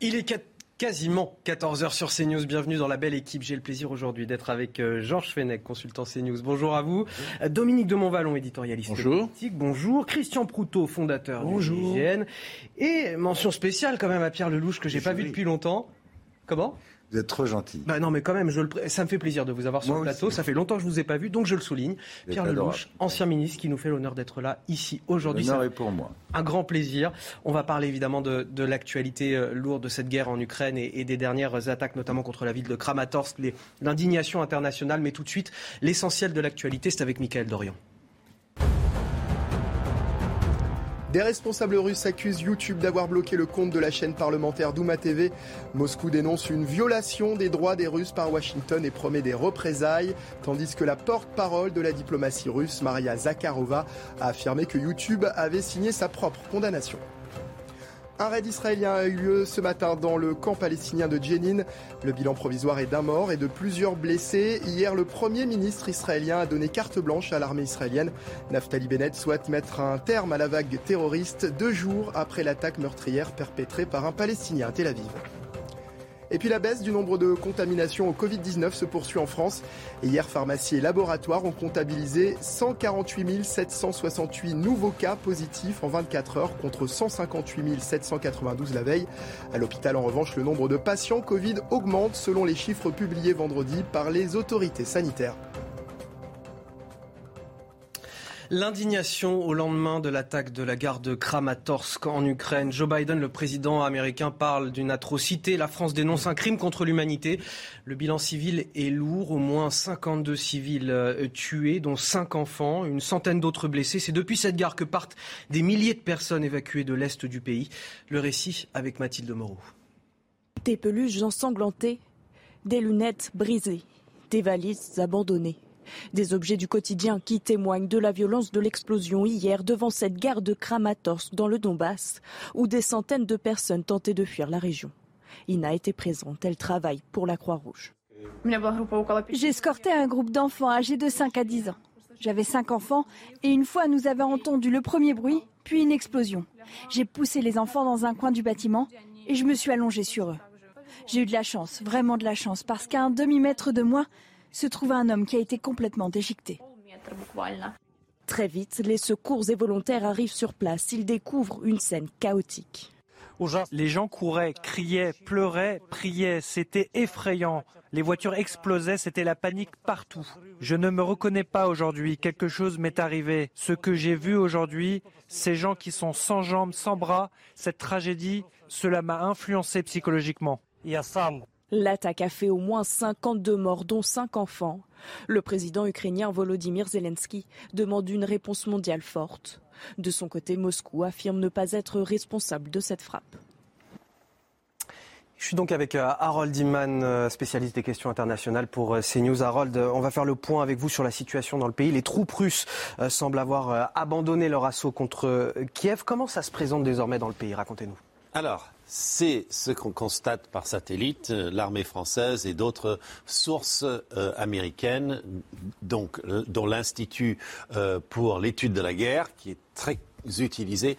Il est quasiment 14h sur CNews. Bienvenue dans la belle équipe. J'ai le plaisir aujourd'hui d'être avec euh, Georges Fenech, consultant CNews. Bonjour à vous. Euh, Dominique de Montvalon, éditorialiste Bonjour. politique. Bonjour. Christian Proutot, fondateur Bonjour. de l'hygiène. Et mention spéciale quand même à Pierre Lelouch que j'ai pas vu depuis longtemps. Comment? Vous êtes trop gentil. bah non, mais quand même, je le ça me fait plaisir de vous avoir sur Moi le plateau. aussi. Ça fait longtemps que je vous ai pas vu, donc je le souligne. Pierre Lelouch, ancien ministre, qui nous fait l'honneur d'être là ici aujourd'hui. L'honneur est pour moi. un grand plaisir. On va parler évidemment de, de l'actualité euh, lourde de cette guerre en Ukraine et, et des dernières attaques, notamment contre la ville de Kramatorsk, l'indignation internationale. Mais tout de suite, l'essentiel de l'actualité, c'est avec Michael Dorian. Des responsables russes accusent YouTube d'avoir bloqué le compte de la chaîne parlementaire Douma TV. Moscou dénonce une violation des droits des Russes par Washington et promet des représailles, tandis que la porte-parole de la diplomatie russe, Maria Zakharova, a affirmé que YouTube avait signé sa propre condamnation. Un raid israélien a eu lieu ce matin dans le camp palestinien de Jenin. Le bilan provisoire est d'un mort et de plusieurs blessés. Hier, le Premier ministre israélien a donné carte blanche à l'armée israélienne. Naftali Bennett souhaite mettre un terme à la vague terroriste deux jours après l'attaque meurtrière perpétrée par un Palestinien à Tel Aviv. Et puis la baisse du nombre de contaminations au Covid-19 se poursuit en France. Et hier, pharmacies et laboratoires ont comptabilisé 148 768 nouveaux cas positifs en 24 heures contre 158 792 la veille. À l'hôpital, en revanche, le nombre de patients Covid augmente selon les chiffres publiés vendredi par les autorités sanitaires. L'indignation au lendemain de l'attaque de la gare de Kramatorsk en Ukraine. Joe Biden, le président américain, parle d'une atrocité. La France dénonce un crime contre l'humanité. Le bilan civil est lourd. Au moins 52 civils euh, tués, dont 5 enfants, une centaine d'autres blessés. C'est depuis cette gare que partent des milliers de personnes évacuées de l'Est du pays. Le récit avec Mathilde Moreau. Des peluches ensanglantées, des lunettes brisées, des valises abandonnées. Des objets du quotidien qui témoignent de la violence de l'explosion hier devant cette gare de Kramatorsk dans le Donbass, où des centaines de personnes tentaient de fuir la région. Ina était présente, elle travaille pour la Croix-Rouge. J'escortais un groupe d'enfants âgés de 5 à 10 ans. J'avais cinq enfants et une fois nous avons entendu le premier bruit, puis une explosion. J'ai poussé les enfants dans un coin du bâtiment et je me suis allongée sur eux. J'ai eu de la chance, vraiment de la chance, parce qu'à un demi-mètre de moi se trouvait un homme qui a été complètement déchiqueté. Très vite, les secours et volontaires arrivent sur place. Ils découvrent une scène chaotique. Les gens couraient, criaient, pleuraient, priaient. C'était effrayant. Les voitures explosaient, c'était la panique partout. Je ne me reconnais pas aujourd'hui. Quelque chose m'est arrivé. Ce que j'ai vu aujourd'hui, ces gens qui sont sans jambes, sans bras, cette tragédie, cela m'a influencé psychologiquement. L'attaque a fait au moins 52 morts, dont 5 enfants. Le président ukrainien Volodymyr Zelensky demande une réponse mondiale forte. De son côté, Moscou affirme ne pas être responsable de cette frappe. Je suis donc avec euh, Harold Iman, euh, spécialiste des questions internationales pour euh, CNews. Harold, on va faire le point avec vous sur la situation dans le pays. Les troupes russes semblent avoir abandonné leur assaut contre Kiev. Comment ça se présente désormais dans le pays? Racontez-nous. Alors, c'est ce qu'on constate par satellite, euh, l'armée française et d'autres sources euh, américaines, donc, euh, dont l'Institut euh, pour l'étude de la guerre, qui est très utilisé.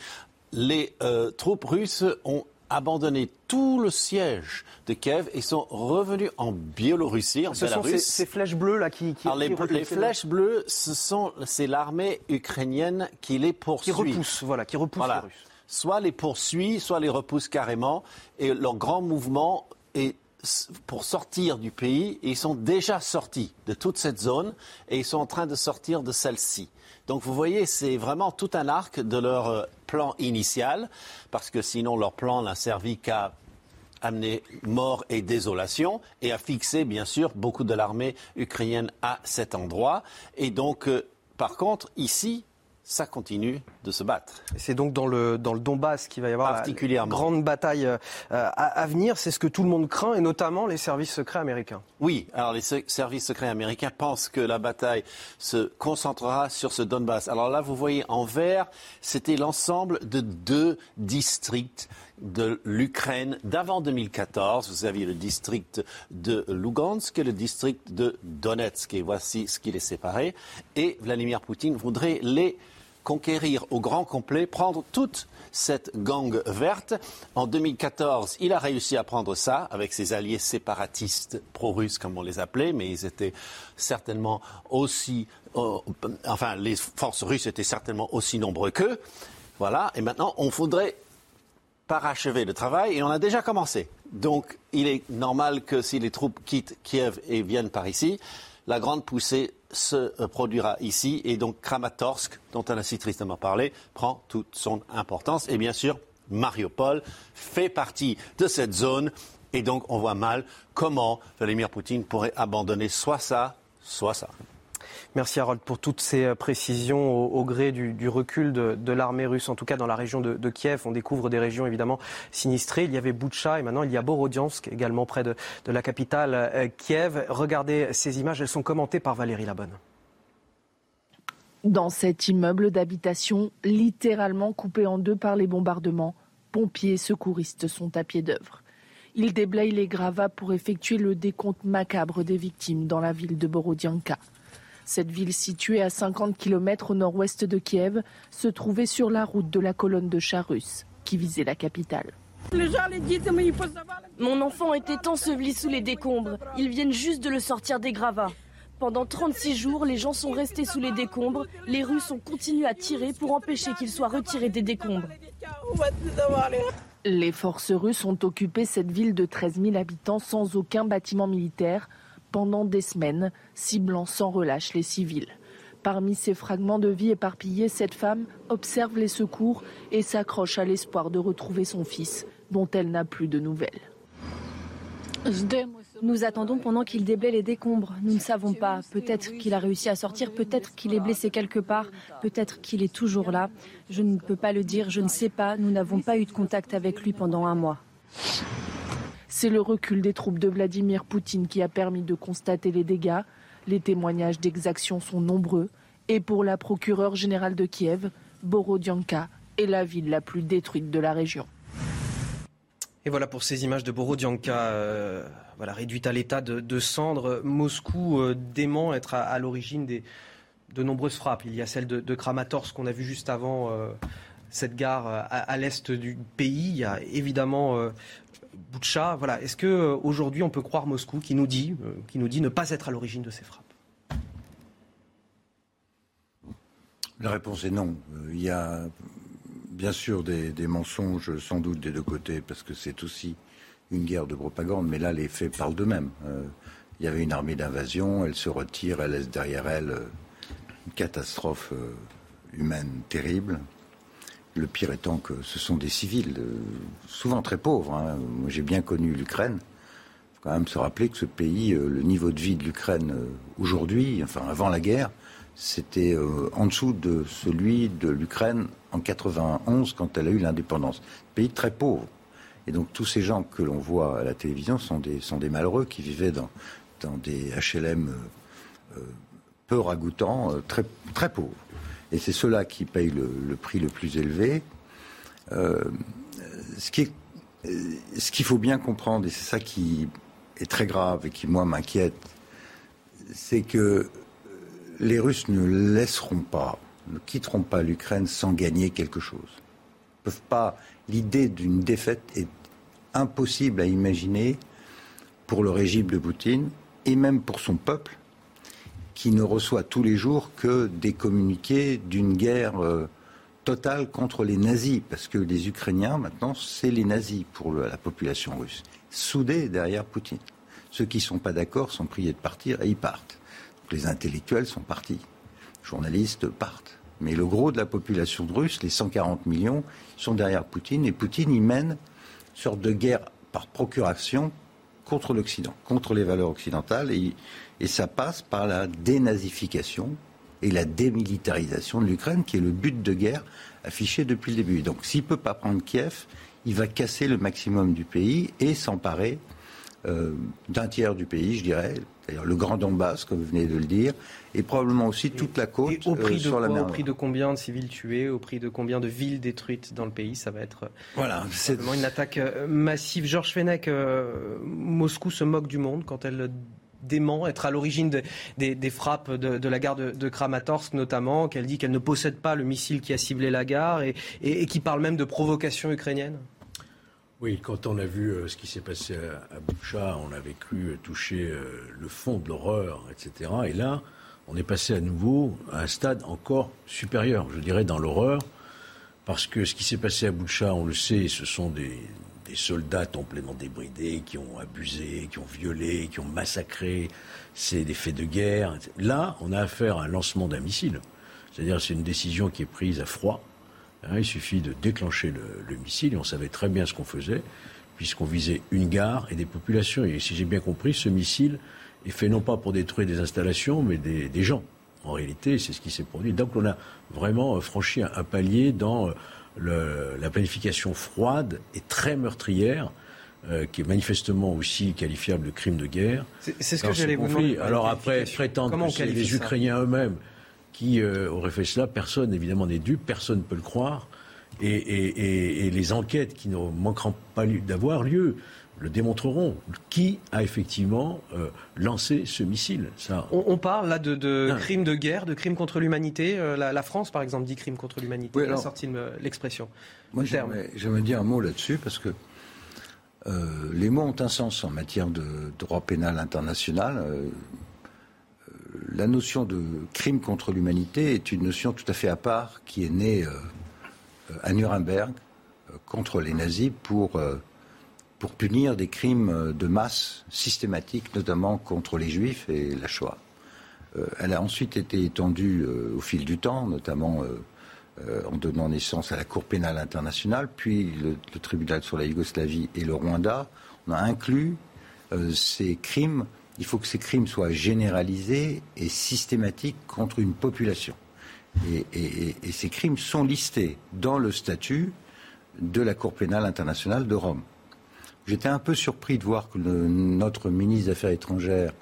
Les troupes russes ont abandonné tout le siège de Kiev et sont revenus en Biélorussie, en Ce sont ces, flèches bleues là qui, qui, Alors, les, qui repoussent les flèches bleues, ce sont, c'est l'armée ukrainienne qui les qui poursuit. repoussent, voilà, qui repoussent Voilà. les Russes. Soit les poursuit, soit les repousse carrément. Et leur grand mouvement est pour sortir du pays. Et ils sont déjà sortis de toute cette zone et ils sont en train de sortir de celle-ci. Donc vous voyez, c'est vraiment tout un arc de leur euh, plan initial, parce que sinon leur plan n'a servi qu'à amener mort et désolation et à fixer bien sûr beaucoup de l'armée ukrainienne à cet endroit. Et donc, euh, par contre, ici, ça continue de se battre. C'est donc dans le, dans le Donbass qu'il va y avoir la grande bataille euh, à, venir. C'est ce que tout le monde craint, et notamment les services secrets américains. Oui, alors les services secrets américains pensent que la bataille se concentrera sur ce Donbass. Alors là, vous voyez en vert, c'était l'ensemble de deux districts de l'Ukraine d'avant 2014. Vous aviez le district de Lugansk et le district de Donetsk. Et voici ce qui les séparait. Et Vladimir Poutine voudrait les conquérir au grand complet, prendre toute cette gang verte. En 2014, il a réussi à prendre ça avec ses alliés séparatistes pro-russes, comme on les appelait, mais ils étaient certainement aussi, euh, enfin, les forces russes étaient certainement aussi nombreux qu'eux. Voilà. Et maintenant, on voudrait parachever le travail et on a déjà commencé. Donc, il est normal que si les troupes quittent Kiev et viennent par ici, la grande poussée se euh, produira ici. Et donc Kramatorsk, dont on a si tristement parlé, prend toute son importance. Et bien sûr, Mariupol fait partie de cette zone. Et donc on voit mal comment Vladimir Poutine pourrait abandonner soit ça, soit ça. Merci Harold pour toutes ces euh, précisions au, gré du, recul de, l'armée russe, en tout cas dans la région de, Kiev. On découvre des régions évidemment sinistrées. Il y avait Boutcha et maintenant il y a Borodiansk, également près de, la capitale euh, Kiev. Regardez ces images, elles sont commentées par Valérie Labonne. Dans cet immeuble d'habitation, littéralement coupé en deux par les bombardements, pompiers et secouristes sont à pied d'œuvre. Ils déblayent les gravats pour effectuer le décompte macabre des victimes dans la ville de Borodianka. Cette ville située à 50 km au nord-ouest de Kiev se trouvait sur la route de la colonne de chars russes qui visait la capitale. Mon enfant était enseveli sous les décombres. Ils viennent juste de le sortir des gravats. Pendant 36 jours, les gens sont restés sous les décombres. Les Russes ont continué à tirer pour empêcher qu'ils soient retirés des décombres. Les forces russes ont occupé cette ville de 13 000 habitants sans aucun bâtiment militaire pendant des semaines, ciblant sans relâche les civils. Parmi ces fragments de vie éparpillés, cette femme observe les secours et s'accroche à l'espoir de retrouver son fils, dont elle n'a plus de nouvelles. Nous attendons pendant qu'il déblaye les décombres. Nous ne savons pas. Peut-être qu'il a réussi à sortir, peut-être qu'il est blessé quelque part, peut-être qu'il est toujours là. Je ne peux pas le dire, je ne sais pas. Nous n'avons pas eu de contact avec lui pendant un mois. C'est le recul des troupes de Vladimir Poutine qui a permis de constater les dégâts. Les témoignages d'exactions sont nombreux. Et pour la procureure générale de Kiev, Borodianka est la ville la plus détruite de la région. Et voilà pour ces images de Borodianka, euh, voilà, réduite à l'état de, cendres. Moscou euh, dément être à, l'origine de nombreuses frappes. Il y a celle de, Kramatorsk qu'on a vu juste avant euh, cette gare à, l'est du pays. Il y a évidemment Voilà. Est-ce qu'aujourd'hui, on peut croire Moscou qui nous dit, euh, qui nous dit ne pas être à l'origine de ces frappes? La réponse est non. Euh, il y a bien sûr des, mensonges, sans doute des deux côtés, parce que c'est aussi une guerre de propagande, mais là, les faits parlent d'eux-mêmes. Euh, il y avait une armée d'invasion, elle se retire, elle laisse derrière elle une catastrophe humaine terrible. Le pire étant que ce sont des civils, euh, souvent très pauvres. Hein. Moi, j'ai bien connu l'Ukraine. Il faut quand même se rappeler que ce pays, euh, le niveau de vie de l'Ukraine euh, aujourd'hui, enfin avant la guerre, c'était en dessous de celui de l'Ukraine en 91 quand elle a eu l'indépendance. Pays très pauvre. Et donc tous ces gens que l'on voit à la télévision sont des, malheureux qui vivaient dans, des HLM peu ragoûtants, très pauvres. Et c'est ceux-là qui payent le, prix le plus élevé. Euh, ce qu'il faut bien comprendre, et c'est ça qui est très grave et qui, moi, m'inquiète, c'est que les Russes ne laisseront pas, ne quitteront pas l'Ukraine sans gagner quelque chose. Ils peuvent pas. L'idée d'une défaite est impossible à imaginer pour le régime de Poutine et même pour son peuple qui ne reçoit tous les jours que des communiqués d'une guerre euh, totale contre les nazis, parce que les Ukrainiens, maintenant, c'est les nazis pour la population russe, soudés derrière Poutine. Ceux qui ne sont pas d'accord sont priés de partir et ils partent. les intellectuels sont partis, les journalistes partent. Mais le gros de la population russe, les 140 millions, sont derrière Poutine, et Poutine y mène une sorte de guerre par procuration contre l'Occident, contre les valeurs occidentales, et ça passe par la dénazification et la démilitarisation de l'Ukraine, qui est le but de guerre affiché depuis le début. Donc s'il ne peut pas prendre Kiev, il va casser le maximum du pays et s'emparer euh, d'un tiers du pays, je dirais, d'ailleurs le Grand Donbass, comme vous venez de le dire, et probablement aussi toute la côte au prix euh, sur de la mer. Au prix de combien de civils tués, au prix de combien de villes détruites dans le pays Ça va être voilà, c'est une attaque massive. Georges Fenech, Moscou se moque du monde quand elle dément être à l'origine des, frappes de, la gare de, Kramatorsk notamment, qu'elle dit qu'elle ne possède pas le missile qui a ciblé la gare et, qui parle même de provocation ukrainienne oui, quand on a vu euh, ce qui s'est passé à, Boucha, on avait cru toucher euh, le fond de l'horreur, etc. Et là, on est passé à nouveau à un stade encore supérieur, je dirais, dans l'horreur, parce que ce qui s'est passé à Boucha, on le sait, ce sont des, des soldats complètement débridés qui ont abusé, qui ont violé, qui ont massacré. C'est des faits de guerre. Là, on a affaire à un lancement d'un missile. C'est-à-dire, c'est une décision qui est prise à froid. Hein, il suffit de déclencher le, missile et on savait très bien ce qu'on faisait, puisqu'on visait une gare et des populations. Et si j'ai bien compris, ce missile est fait non pas pour détruire des installations, mais des, gens. En réalité, c'est ce qui s'est produit. Donc, on a vraiment franchi un palier dans la planification froide et très meurtrière, euh, qui est manifestement aussi qualifiable de crime de guerre. C'est ce que j'allais vous demander. Alors après, prétendre que c'est les Ukrainiens eux-mêmes qui euh, auraient fait cela, personne évidemment n'est dupe, personne ne peut le croire. Et, les enquêtes qui ne manqueront pas d'avoir lieu le démontreront. Qui a effectivement euh, lancé ce missile Ça, on, parle là de, crimes de guerre, de crimes contre l'humanité. Euh, la, France, par exemple, dit crimes contre l'humanité. Elle a sorti l'expression. Moi, j'aimerais dire un mot là-dessus parce que euh, les mots ont un sens en matière de droit pénal international. la notion de crime contre l'humanité est une notion tout à fait à part qui est née à Nuremberg contre les nazis pour pour punir des crimes de masse systématiques, notamment contre les juifs et la Shoah. Euh, elle a ensuite été étendue euh, au fil du temps, notamment euh, en donnant naissance à la Cour pénale internationale, puis le, tribunal sur la Yougoslavie et le Rwanda. On a inclus ces crimes. Il faut que ces crimes soient généralisés et systématiques contre une population. et ces crimes sont listés dans le statut de la Cour pénale internationale de Rome. J'étais un peu surpris de voir que notre ministre des Affaires étrangères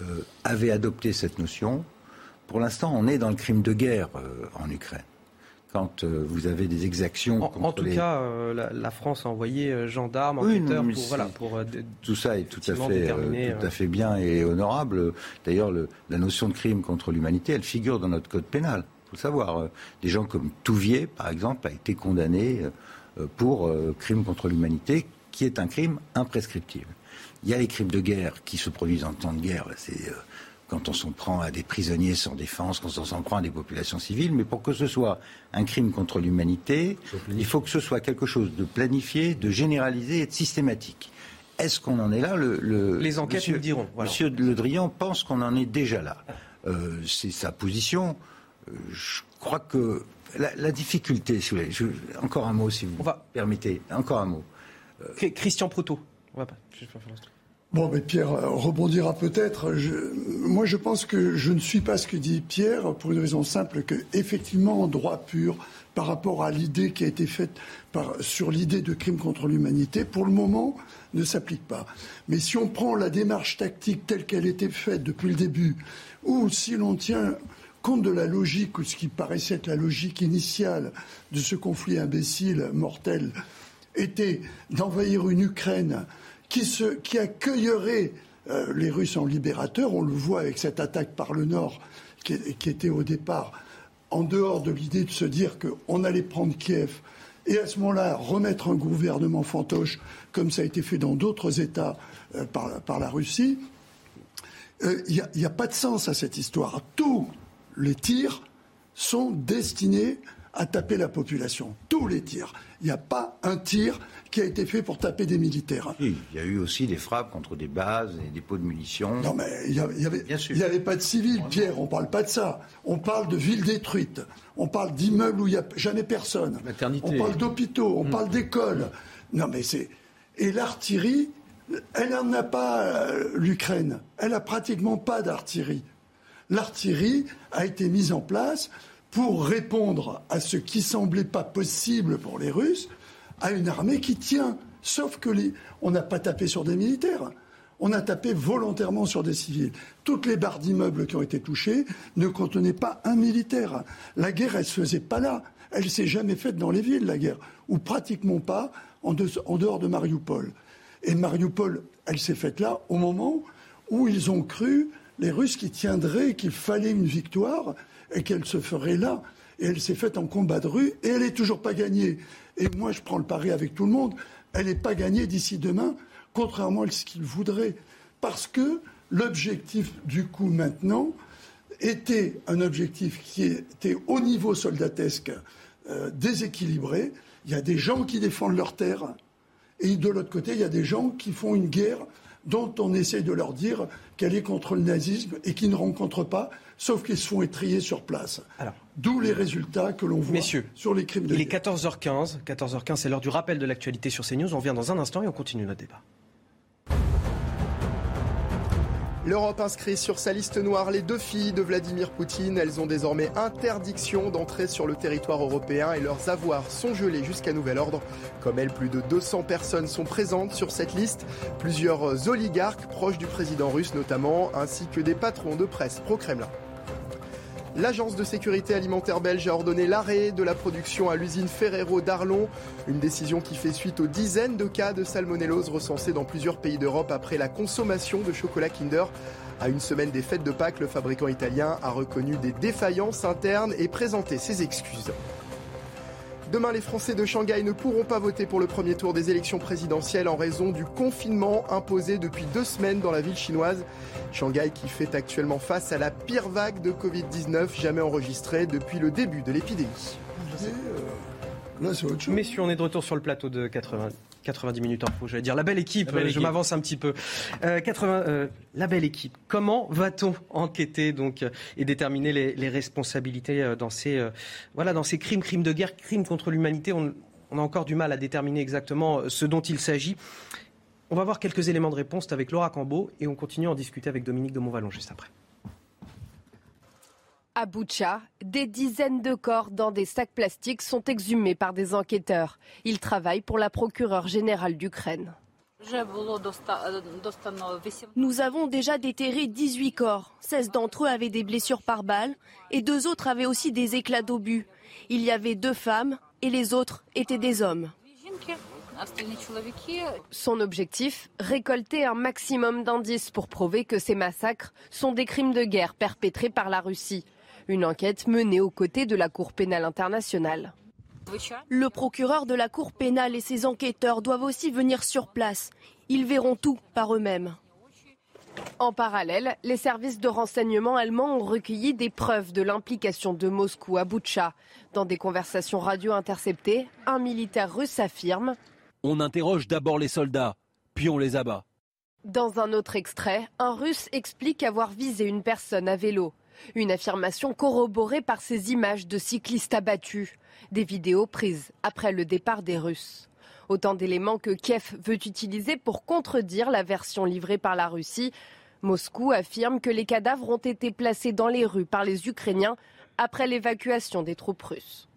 euh, avait adopté cette notion. Pour l'instant, on est dans le crime de guerre euh, en Ukraine. Quand euh, vous avez des exactions. En, en tout cas, la, France a envoyé gendarmes, enquêteurs pour, voilà, pour. tout ça est tout à fait, tout à fait bien et honorable. D'ailleurs, la notion de crime contre l'humanité, elle figure dans notre code pénal. Il faut savoir. des gens comme Touvier, par exemple, a été condamné pour crime contre l'humanité qui est un crime imprescriptible. Il y a les crimes de guerre qui se produisent en temps de guerre. C'est euh, quand on s'en prend à des prisonniers sans défense, quand on s'en prend à des populations civiles. Mais pour que ce soit un crime contre l'humanité, il faut que ce soit quelque chose de planifié, de généralisé et de systématique. Est-ce qu'on en est là? Le, Les enquêtes monsieur, nous diront. Monsieur Le Drian pense qu'on en est déjà là. Euh, c'est sa position. Euh, je crois que la, difficulté, si vous voulez, encore un mot si vous permettez, encore un mot. Christian Proto. Bon, mais Pierre euh, rebondira peut-être. moi, je pense que je ne suis pas ce que dit Pierre pour une raison simple que, effectivement, en droit pur, par rapport à l'idée qui a été faite sur l'idée de crime contre l'humanité, pour le moment, ne s'applique pas. Mais si on prend la démarche tactique telle qu'elle était faite depuis le début, ou si l'on tient compte de la logique, ou ce qui paraissait être la logique initiale de ce conflit imbécile, mortel, était d'envahir une Ukraine qui, accueillerait euh, les Russes en libérateurs. On le voit avec cette attaque par le Nord qui, était au départ en dehors de l'idée de se dire qu'on allait prendre Kiev et à ce moment-là remettre un gouvernement fantoche comme ça a été fait dans d'autres États euh, par, la Russie. Euh, il n'y a, a, pas de sens à cette histoire. Tous les tirs sont destinés à taper la population. Tous les tirs. Il n'y a pas un tir qui a été fait pour taper des militaires. il y a eu aussi des frappes contre des bases et des pots de munitions. Non, mais il n'y avait, pas de civils, Pierre, on ne parle pas de ça. On parle de villes détruites. On parle d'immeubles où il n'y a jamais personne. On parle d'hôpitaux, on mm. parle d'écoles. Non, mais c'est. Et l'artillerie, elle n'en a pas, euh, l'Ukraine. Elle n'a pratiquement pas d'artillerie. l'artillerie a été mise en place pour répondre à ce qui semblait pas possible pour les Russes, à une armée qui tient. Sauf que on n'a pas tapé sur des militaires. On a tapé volontairement sur des civils. Toutes les barres d'immeubles qui ont été touchées ne contenaient pas un militaire. La guerre, elle se faisait pas là. Elle s'est jamais faite dans les villes, la guerre, ou pratiquement pas en, dehors de Mariupol. Et Mariupol, elle s'est faite là au moment où ils ont cru, les Russes, qui tiendraient, qu'il fallait une victoire et qu'elle se ferait là. Et elle s'est faite en combat de rue et elle n'est toujours pas gagnée. Et moi, je prends le pari avec tout le monde, elle n'est pas gagnée d'ici demain, contrairement à ce qu'ils voudraient. Parce que l'objectif, du coup, maintenant, était un objectif qui était au niveau soldatesque euh, déséquilibré. Il y a des gens qui défendent leur terre et de l'autre côté, il y a des gens qui font une guerre dont on essaie de leur dire qu'elle est contre le nazisme et qui ne rencontrent pas, sauf qu'ils se font étrier sur place. D'où les résultats que l'on voit sur les crimes de guerre. Il est 14h15. 14h15, c'est l'heure du rappel de l'actualité sur CNews. On revient dans un instant et on continue notre débat. L'Europe inscrit sur sa liste noire les deux filles de Vladimir Poutine. Elles ont désormais interdiction d'entrer sur le territoire européen et leurs avoirs sont gelés jusqu'à nouvel ordre. Comme elles, plus de 200 personnes sont présentes sur cette liste. Plusieurs oligarques proches du président russe notamment, ainsi que des patrons de presse pro-Kremlin. L'agence de sécurité alimentaire belge a ordonné l'arrêt de la production à l'usine Ferrero d'Arlon, une décision qui fait suite aux dizaines de cas de salmonellose recensés dans plusieurs pays d'Europe après la consommation de chocolat Kinder. À une semaine des fêtes de Pâques, le fabricant italien a reconnu des défaillances internes et présenté ses excuses. Demain, les Français de Shanghai ne pourront pas voter pour le premier tour des élections présidentielles en raison du confinement imposé depuis deux semaines dans la ville chinoise. Shanghai qui fait actuellement face à la pire vague de Covid-19 jamais enregistrée depuis le début de l'épidémie. Messieurs, on est de retour sur le plateau de 80. 90 minutes en faux, j'allais dire. La belle équipe, je m'avance un petit peu. 80, euh, euh, la belle équipe. Comment va-t-on enquêter donc et déterminer les, responsabilités euh, dans ces, voilà, dans ces crimes, crimes de guerre, crimes contre l'humanité? On, a encore du mal à déterminer exactement ce dont il s'agit. On va voir quelques éléments de réponse avec Laura Cambeau et on continue à en discuter avec Dominique de Montvalon juste après. À Boucha, des dizaines de corps dans des sacs plastiques sont exhumés par des enquêteurs. Ils travaillent pour la procureure générale d'Ukraine. Nous avons déjà déterré 18 corps. 16 d'entre eux avaient des blessures par balle et deux autres avaient aussi des éclats d'obus. Il y avait deux femmes et les autres étaient des hommes. Son objectif, récolter un maximum d'indices pour prouver que ces massacres sont des crimes de guerre perpétrés par la Russie. Une enquête menée aux côtés de la Cour pénale internationale. Le procureur de la Cour pénale et ses enquêteurs doivent aussi venir sur place. Ils verront tout par eux-mêmes. En parallèle, les services de renseignement allemands ont recueilli des preuves de l'implication de Moscou à Boutcha. Dans des conversations radio interceptées, un militaire russe affirme On interroge d'abord les soldats, puis on les abat. Dans un autre extrait, un russe explique avoir visé une personne à vélo. Une affirmation corroborée par ces images de cyclistes abattus, des vidéos prises après le départ des Russes. Autant d'éléments que Kiev veut utiliser pour contredire la version livrée par la Russie. Moscou affirme que les cadavres ont été placés dans les rues par les Ukrainiens après l'évacuation des troupes russes.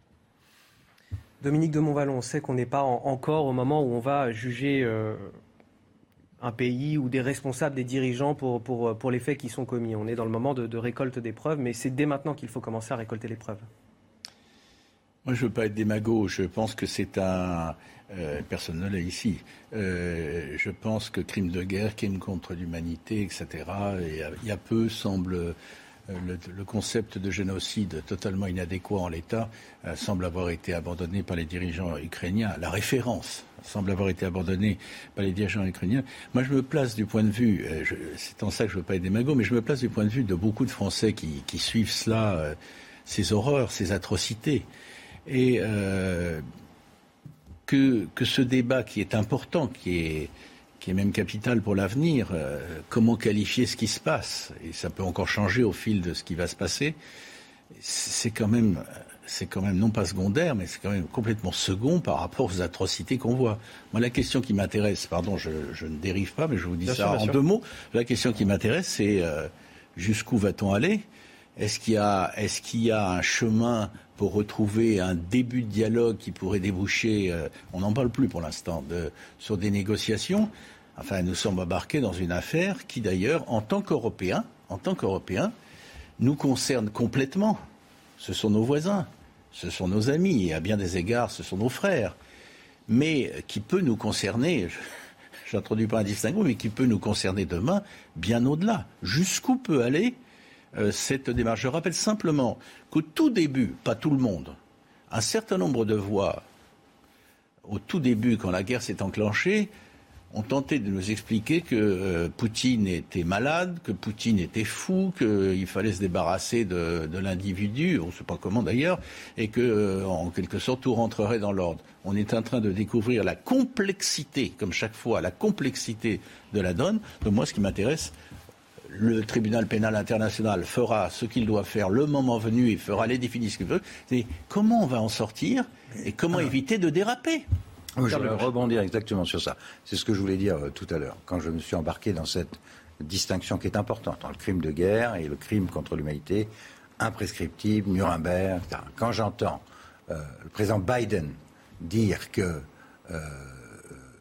Dominique de Montvalon, on sait qu'on n'est pas encore au moment où on va juger euh, un pays ou des responsables, des dirigeants pour, pour, pour les faits qui sont commis. On est dans le moment de, récolte des preuves, mais c'est dès maintenant qu'il faut commencer à récolter les preuves. Moi, je ne veux pas être démago. Je pense que c'est un. Euh, personne ne l'est ici. Euh, je pense que crime de guerre, crime contre l'humanité, etc., il y a peu semble euh, le, concept de génocide totalement inadéquat en l'état euh, semble avoir été abandonné par les dirigeants ukrainiens. La référence semble avoir été abandonnée par les dirigeants ukrainiens. Moi, je me place du point de vue, euh, c'est en ça que je ne veux pas être démago, mais je me place du point de vue de beaucoup de Français qui, suivent cela, ces horreurs, ces atrocités. Et que, que ce débat qui est important, qui est qui est même capital pour l'avenir. Euh, comment qualifier ce qui se passe Et ça peut encore changer au fil de ce qui va se passer. C'est quand même, c'est quand même non pas secondaire, mais c'est quand même complètement second par rapport aux atrocités qu'on voit. Moi, la question qui m'intéresse, pardon, je, ne dérive pas, mais je vous dis ça en deux mots. La question qui m'intéresse, c'est euh, jusqu'où va-t-on aller? Est-ce qu'il y, a un chemin pour retrouver un début de dialogue qui pourrait déboucher, euh, on n'en parle plus pour l'instant, sur des négociations? Enfin, nous sommes embarqués dans une affaire qui, d'ailleurs, en tant qu'Européens, en tant qu'Européens, nous concerne complètement. Ce sont nos voisins, ce sont nos amis, et à bien des égards, ce sont nos frères. Mais qui peut nous concerner, j'introduis pas un distinguo, mais qui peut nous concerner demain bien au-delà. Jusqu'où peut aller cette démarche Je rappelle simplement qu'au tout début, pas tout le monde, un certain nombre de voix, au tout début, quand la guerre s'est enclenchée, ont tenté de nous expliquer que euh, Poutine était malade, que Poutine était fou, qu'il fallait se débarrasser de, l'individu, on ne sait pas comment d'ailleurs, et que, euh, en quelque sorte, tout rentrerait dans l'ordre. On est en train de découvrir la complexité, comme chaque fois, la complexité de la donne. Donc moi, ce qui m'intéresse, le tribunal pénal international fera ce qu'il doit faire le moment venu et fera les définitions qu'il veut, c'est comment on va en sortir et comment éviter de déraper. je vais rebondir exactement sur ça. C'est ce que je voulais dire euh, tout à l'heure, quand je me suis embarqué dans cette distinction qui est importante entre le crime de guerre et le crime contre l'humanité, imprescriptible, Nuremberg, etc. Quand j'entends euh, le président Biden dire que euh,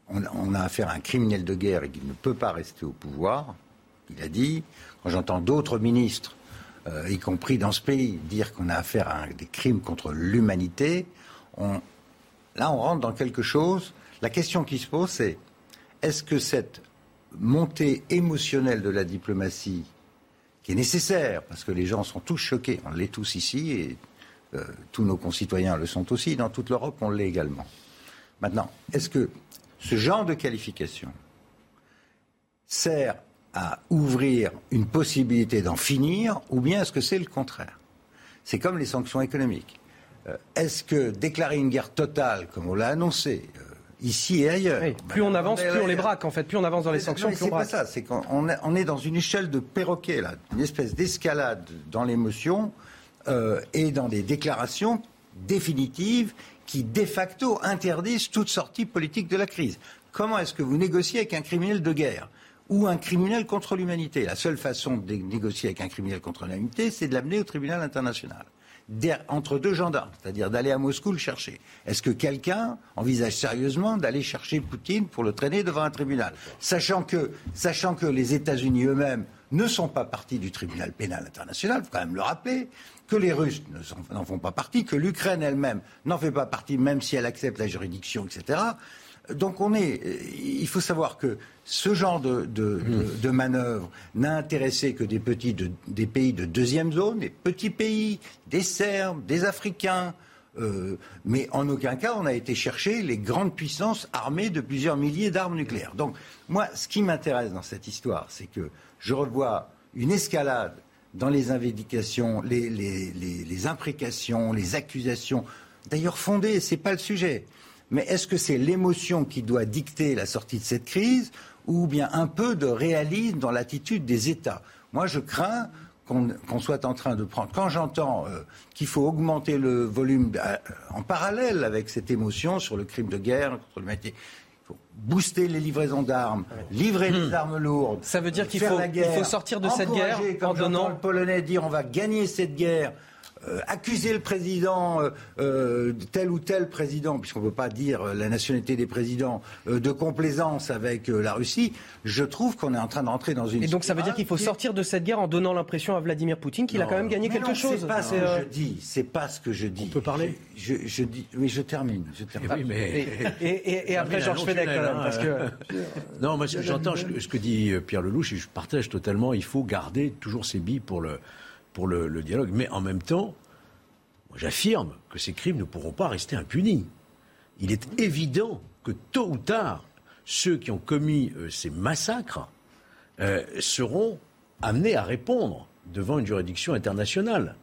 on, a affaire à un criminel de guerre et qu'il ne peut pas rester au pouvoir, il a dit, quand j'entends d'autres ministres, euh, y compris dans ce pays, dire qu'on a affaire à des crimes contre l'humanité, là on rentre dans quelque chose. La question qui se pose, c'est est-ce que cette montée émotionnelle de la diplomatie, qui est nécessaire, parce que les gens sont tous choqués, on l'est tous ici, et euh, tous nos concitoyens le sont aussi, dans toute l'Europe on l'est également. Maintenant, est-ce que ce genre de qualification sert à ouvrir une possibilité d'en finir, ou bien est-ce que c'est le contraire? C'est comme les sanctions économiques. Euh, est-ce que déclarer une guerre totale, comme on l'a annoncé, euh, ici et ailleurs. plus on avance, plus on les braque, en fait. Plus on avance dans les sanctions, plus on braque. C'est pas ça. C'est qu'on est, on est dans une échelle de perroquet, là. Une espèce d'escalade dans l'émotion euh, et dans des déclarations définitives qui, de facto, interdisent toute sortie politique de la crise. Comment est-ce que vous négociez avec un criminel de guerre? Ou un criminel contre l'humanité. La seule façon de négocier avec un criminel contre l'humanité, c'est de l'amener au tribunal international. Entre deux gendarmes, c'est-à-dire d'aller à Moscou le chercher. Est-ce que quelqu'un envisage sérieusement d'aller chercher Poutine pour le traîner devant un tribunal? Sachant que, sachant que les États-Unis eux-mêmes ne sont pas partis du tribunal pénal international, il faut quand même le rappeler, que les Russes n'en font pas partie, que l'Ukraine elle-même n'en fait pas partie, même si elle accepte la juridiction, etc. Donc on est, il faut savoir que ce genre de, de, manœuvre n'a intéressé que des, petits des pays de deuxième zone, des petits pays, des Serbes, des Africains. Euh, mais en aucun cas on a été chercher les grandes puissances armées de plusieurs milliers d'armes nucléaires. Donc moi, ce qui m'intéresse dans cette histoire, c'est que je revois une escalade dans les invidications, les, les, les imprécations, les accusations, d'ailleurs fondées, ce n'est pas le sujet. Mais est-ce que c'est l'émotion qui doit dicter la sortie de cette crise ou bien un peu de réalisme dans l'attitude des États Moi, je crains qu'on soit en train de prendre. Quand j'entends euh, qu'il faut augmenter le volume euh, en parallèle avec cette émotion sur le crime de guerre contre l'humanité, faut booster les livraisons d'armes, livrer des hmm. armes lourdes. Ça veut dire qu'il faut, faut, sortir de cette guerre en donnant. le Polonais dire on va gagner cette guerre euh, accuser le président, euh, euh, tel ou tel président, puisqu'on ne peut pas dire la nationalité des présidents, de complaisance avec la Russie, je trouve qu'on est en train d'entrer dans une. Et donc ça veut dire qu'il faut sortir de cette guerre en donnant l'impression à Vladimir Poutine qu'il a quand même gagné quelque chose. C'est pas ce que je dis. C'est pas ce que je dis. On peut parler. Je, dis. Oui, je termine. Je termine. mais... et, après Georges Fenech, quand même, parce que. non, moi j'entends ce que dit Pierre Lelouch et je partage totalement. Il faut garder toujours ses billes pour le pour le, dialogue. Mais en même temps, j'affirme que ces crimes ne pourront pas rester impunis. Il est évident que tôt ou tard, ceux qui ont commis euh, ces massacres euh, seront amenés à répondre devant une juridiction internationale.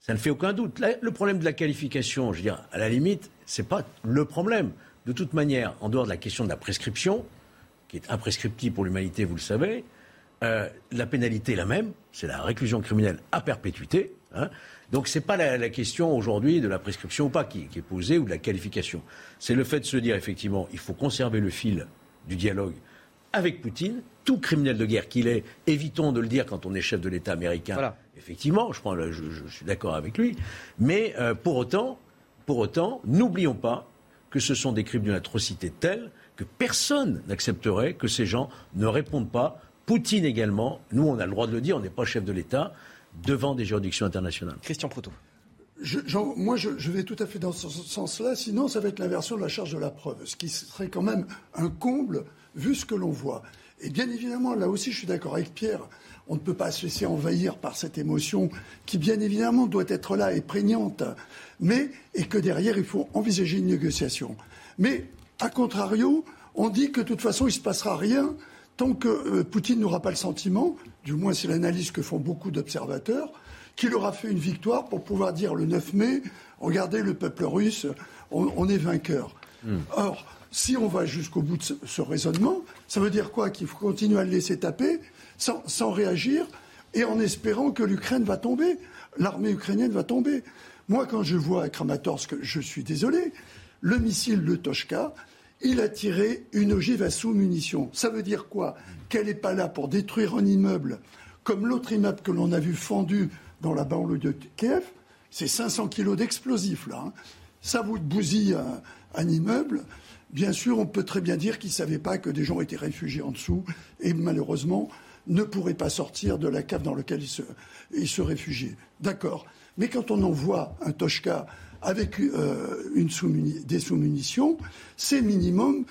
Ça ne fait aucun doute. le problème de la qualification, je veux dire, à la limite, ce n'est pas le problème. De toute manière, en dehors de la question de la prescription, qui est imprescriptible pour l'humanité, vous le savez, euh, la pénalité est la même, c'est la réclusion criminelle à perpétuité. Hein. Donc ce n'est pas la, question aujourd'hui de la prescription ou pas qui, est posée ou de la qualification. C'est le fait de se dire effectivement il faut conserver le fil du dialogue avec Poutine, tout criminel de guerre qu'il est, évitons de le dire quand on est chef de l'État américain. Effectivement, je, je, suis d'accord avec lui. Mais euh, pour autant, pour autant, n'oublions pas que ce sont des crimes d'une atrocité telle que personne n'accepterait que ces gens ne répondent pas. Poutine également, nous on a le droit de le dire, on n'est pas chef de l'État, devant des juridictions internationales. Christian Proutot. moi, je, vais tout à fait dans ce sens-là, sinon ça va être l'inversion de la charge de la preuve, ce qui serait quand même un comble vu ce que l'on voit. Et bien évidemment, là aussi, je suis d'accord avec Pierre, on ne peut pas se laisser envahir par cette émotion qui, bien évidemment, doit être là et prégnante, mais et que derrière, il faut envisager une négociation. Mais, à contrario, on dit que de toute façon, il ne se passera rien tant que euh, Poutine n'aura pas le sentiment, du moins c'est l'analyse que font beaucoup d'observateurs, qu'il aura fait une victoire pour pouvoir dire le 9 mai, regardez le peuple russe, on, est vainqueur. Hmm. Or, si on va jusqu'au bout de ce, raisonnement, ça veut dire quoi? Qu'il faut continuer à le laisser taper sans, réagir et en espérant que l'Ukraine va tomber, l'armée ukrainienne va tomber. Moi, quand je vois à Kramatorsk, je suis désolé, le missile, le Toshka, il a tiré une ogive à sous-munitions. Ça veut dire quoi? Qu'elle n'est pas là pour détruire un immeuble, comme l'autre immeuble que l'on a vu fendu dans la banlieue de Kiev? C'est 500 kilos d'explosifs, là. Hein. Ça vous bousille un, un, immeuble. Bien sûr, on peut très bien dire qu'ils ne savaient pas que des gens étaient réfugiés en dessous. Et malheureusement, ne pourraient pas sortir de la cave dans laquelle ils se, ils se réfugiaient. D'accord. Mais quand on envoie un Toshka avec euh, des sous-munitions, c'est minimum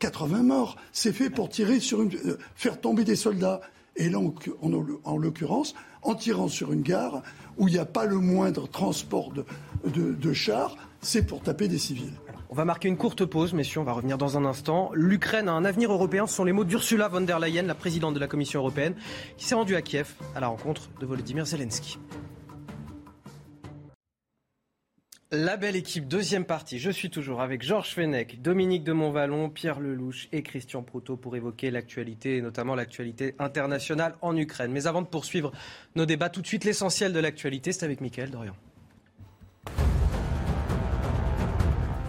80 morts. C'est fait pour tirer sur euh, faire tomber des soldats. Et là, en, en l'occurrence, en tirant sur une gare où il n'y a pas le moindre transport de, de chars, c'est pour taper des civils. On va marquer une courte pause, messieurs, on va revenir dans un instant. L'Ukraine a un avenir européen, ce sont les mots d'Ursula von der Leyen, la présidente de la Commission européenne, qui s'est rendue à Kiev à la rencontre de Volodymyr Zelensky. La belle équipe, deuxième partie. Je suis toujours avec Georges Fenech, Dominique de Montvalon, Pierre Lelouch et Christian Proutot pour évoquer l'actualité, et notamment l'actualité internationale en Ukraine. Mais avant de poursuivre nos débats, tout de suite l'essentiel de l'actualité, c'est avec Mickaël Dorian.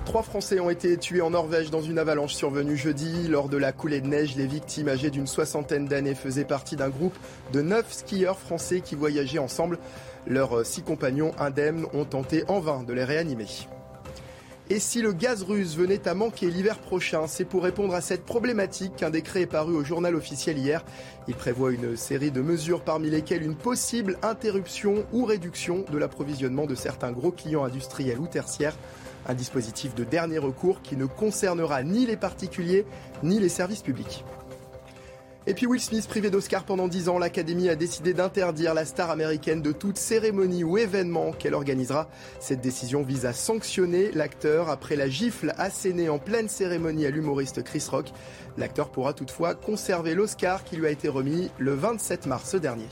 Trois Français ont été tués en Norvège dans une avalanche survenue jeudi. Lors de la coulée de neige, les victimes âgées d'une soixantaine d'années faisaient partie d'un groupe de neuf skieurs français qui voyageaient ensemble. Leurs six compagnons indemnes ont tenté en vain de les réanimer. Et si le gaz russe venait à manquer l'hiver prochain, c'est pour répondre à cette problématique qu'un décret est paru au journal officiel hier. Il prévoit une série de mesures parmi lesquelles une possible interruption ou réduction de l'approvisionnement de certains gros clients industriels ou tertiaires. Un dispositif de dernier recours qui ne concernera ni les particuliers ni les services publics. Et puis Will Smith, privé d'Oscar pendant 10 ans, l'Académie a décidé d'interdire la star américaine de toute cérémonie ou événement qu'elle organisera. Cette décision vise à sanctionner l'acteur après la gifle assénée en pleine cérémonie à l'humoriste Chris Rock. L'acteur pourra toutefois conserver l'Oscar qui lui a été remis le 27 mars dernier.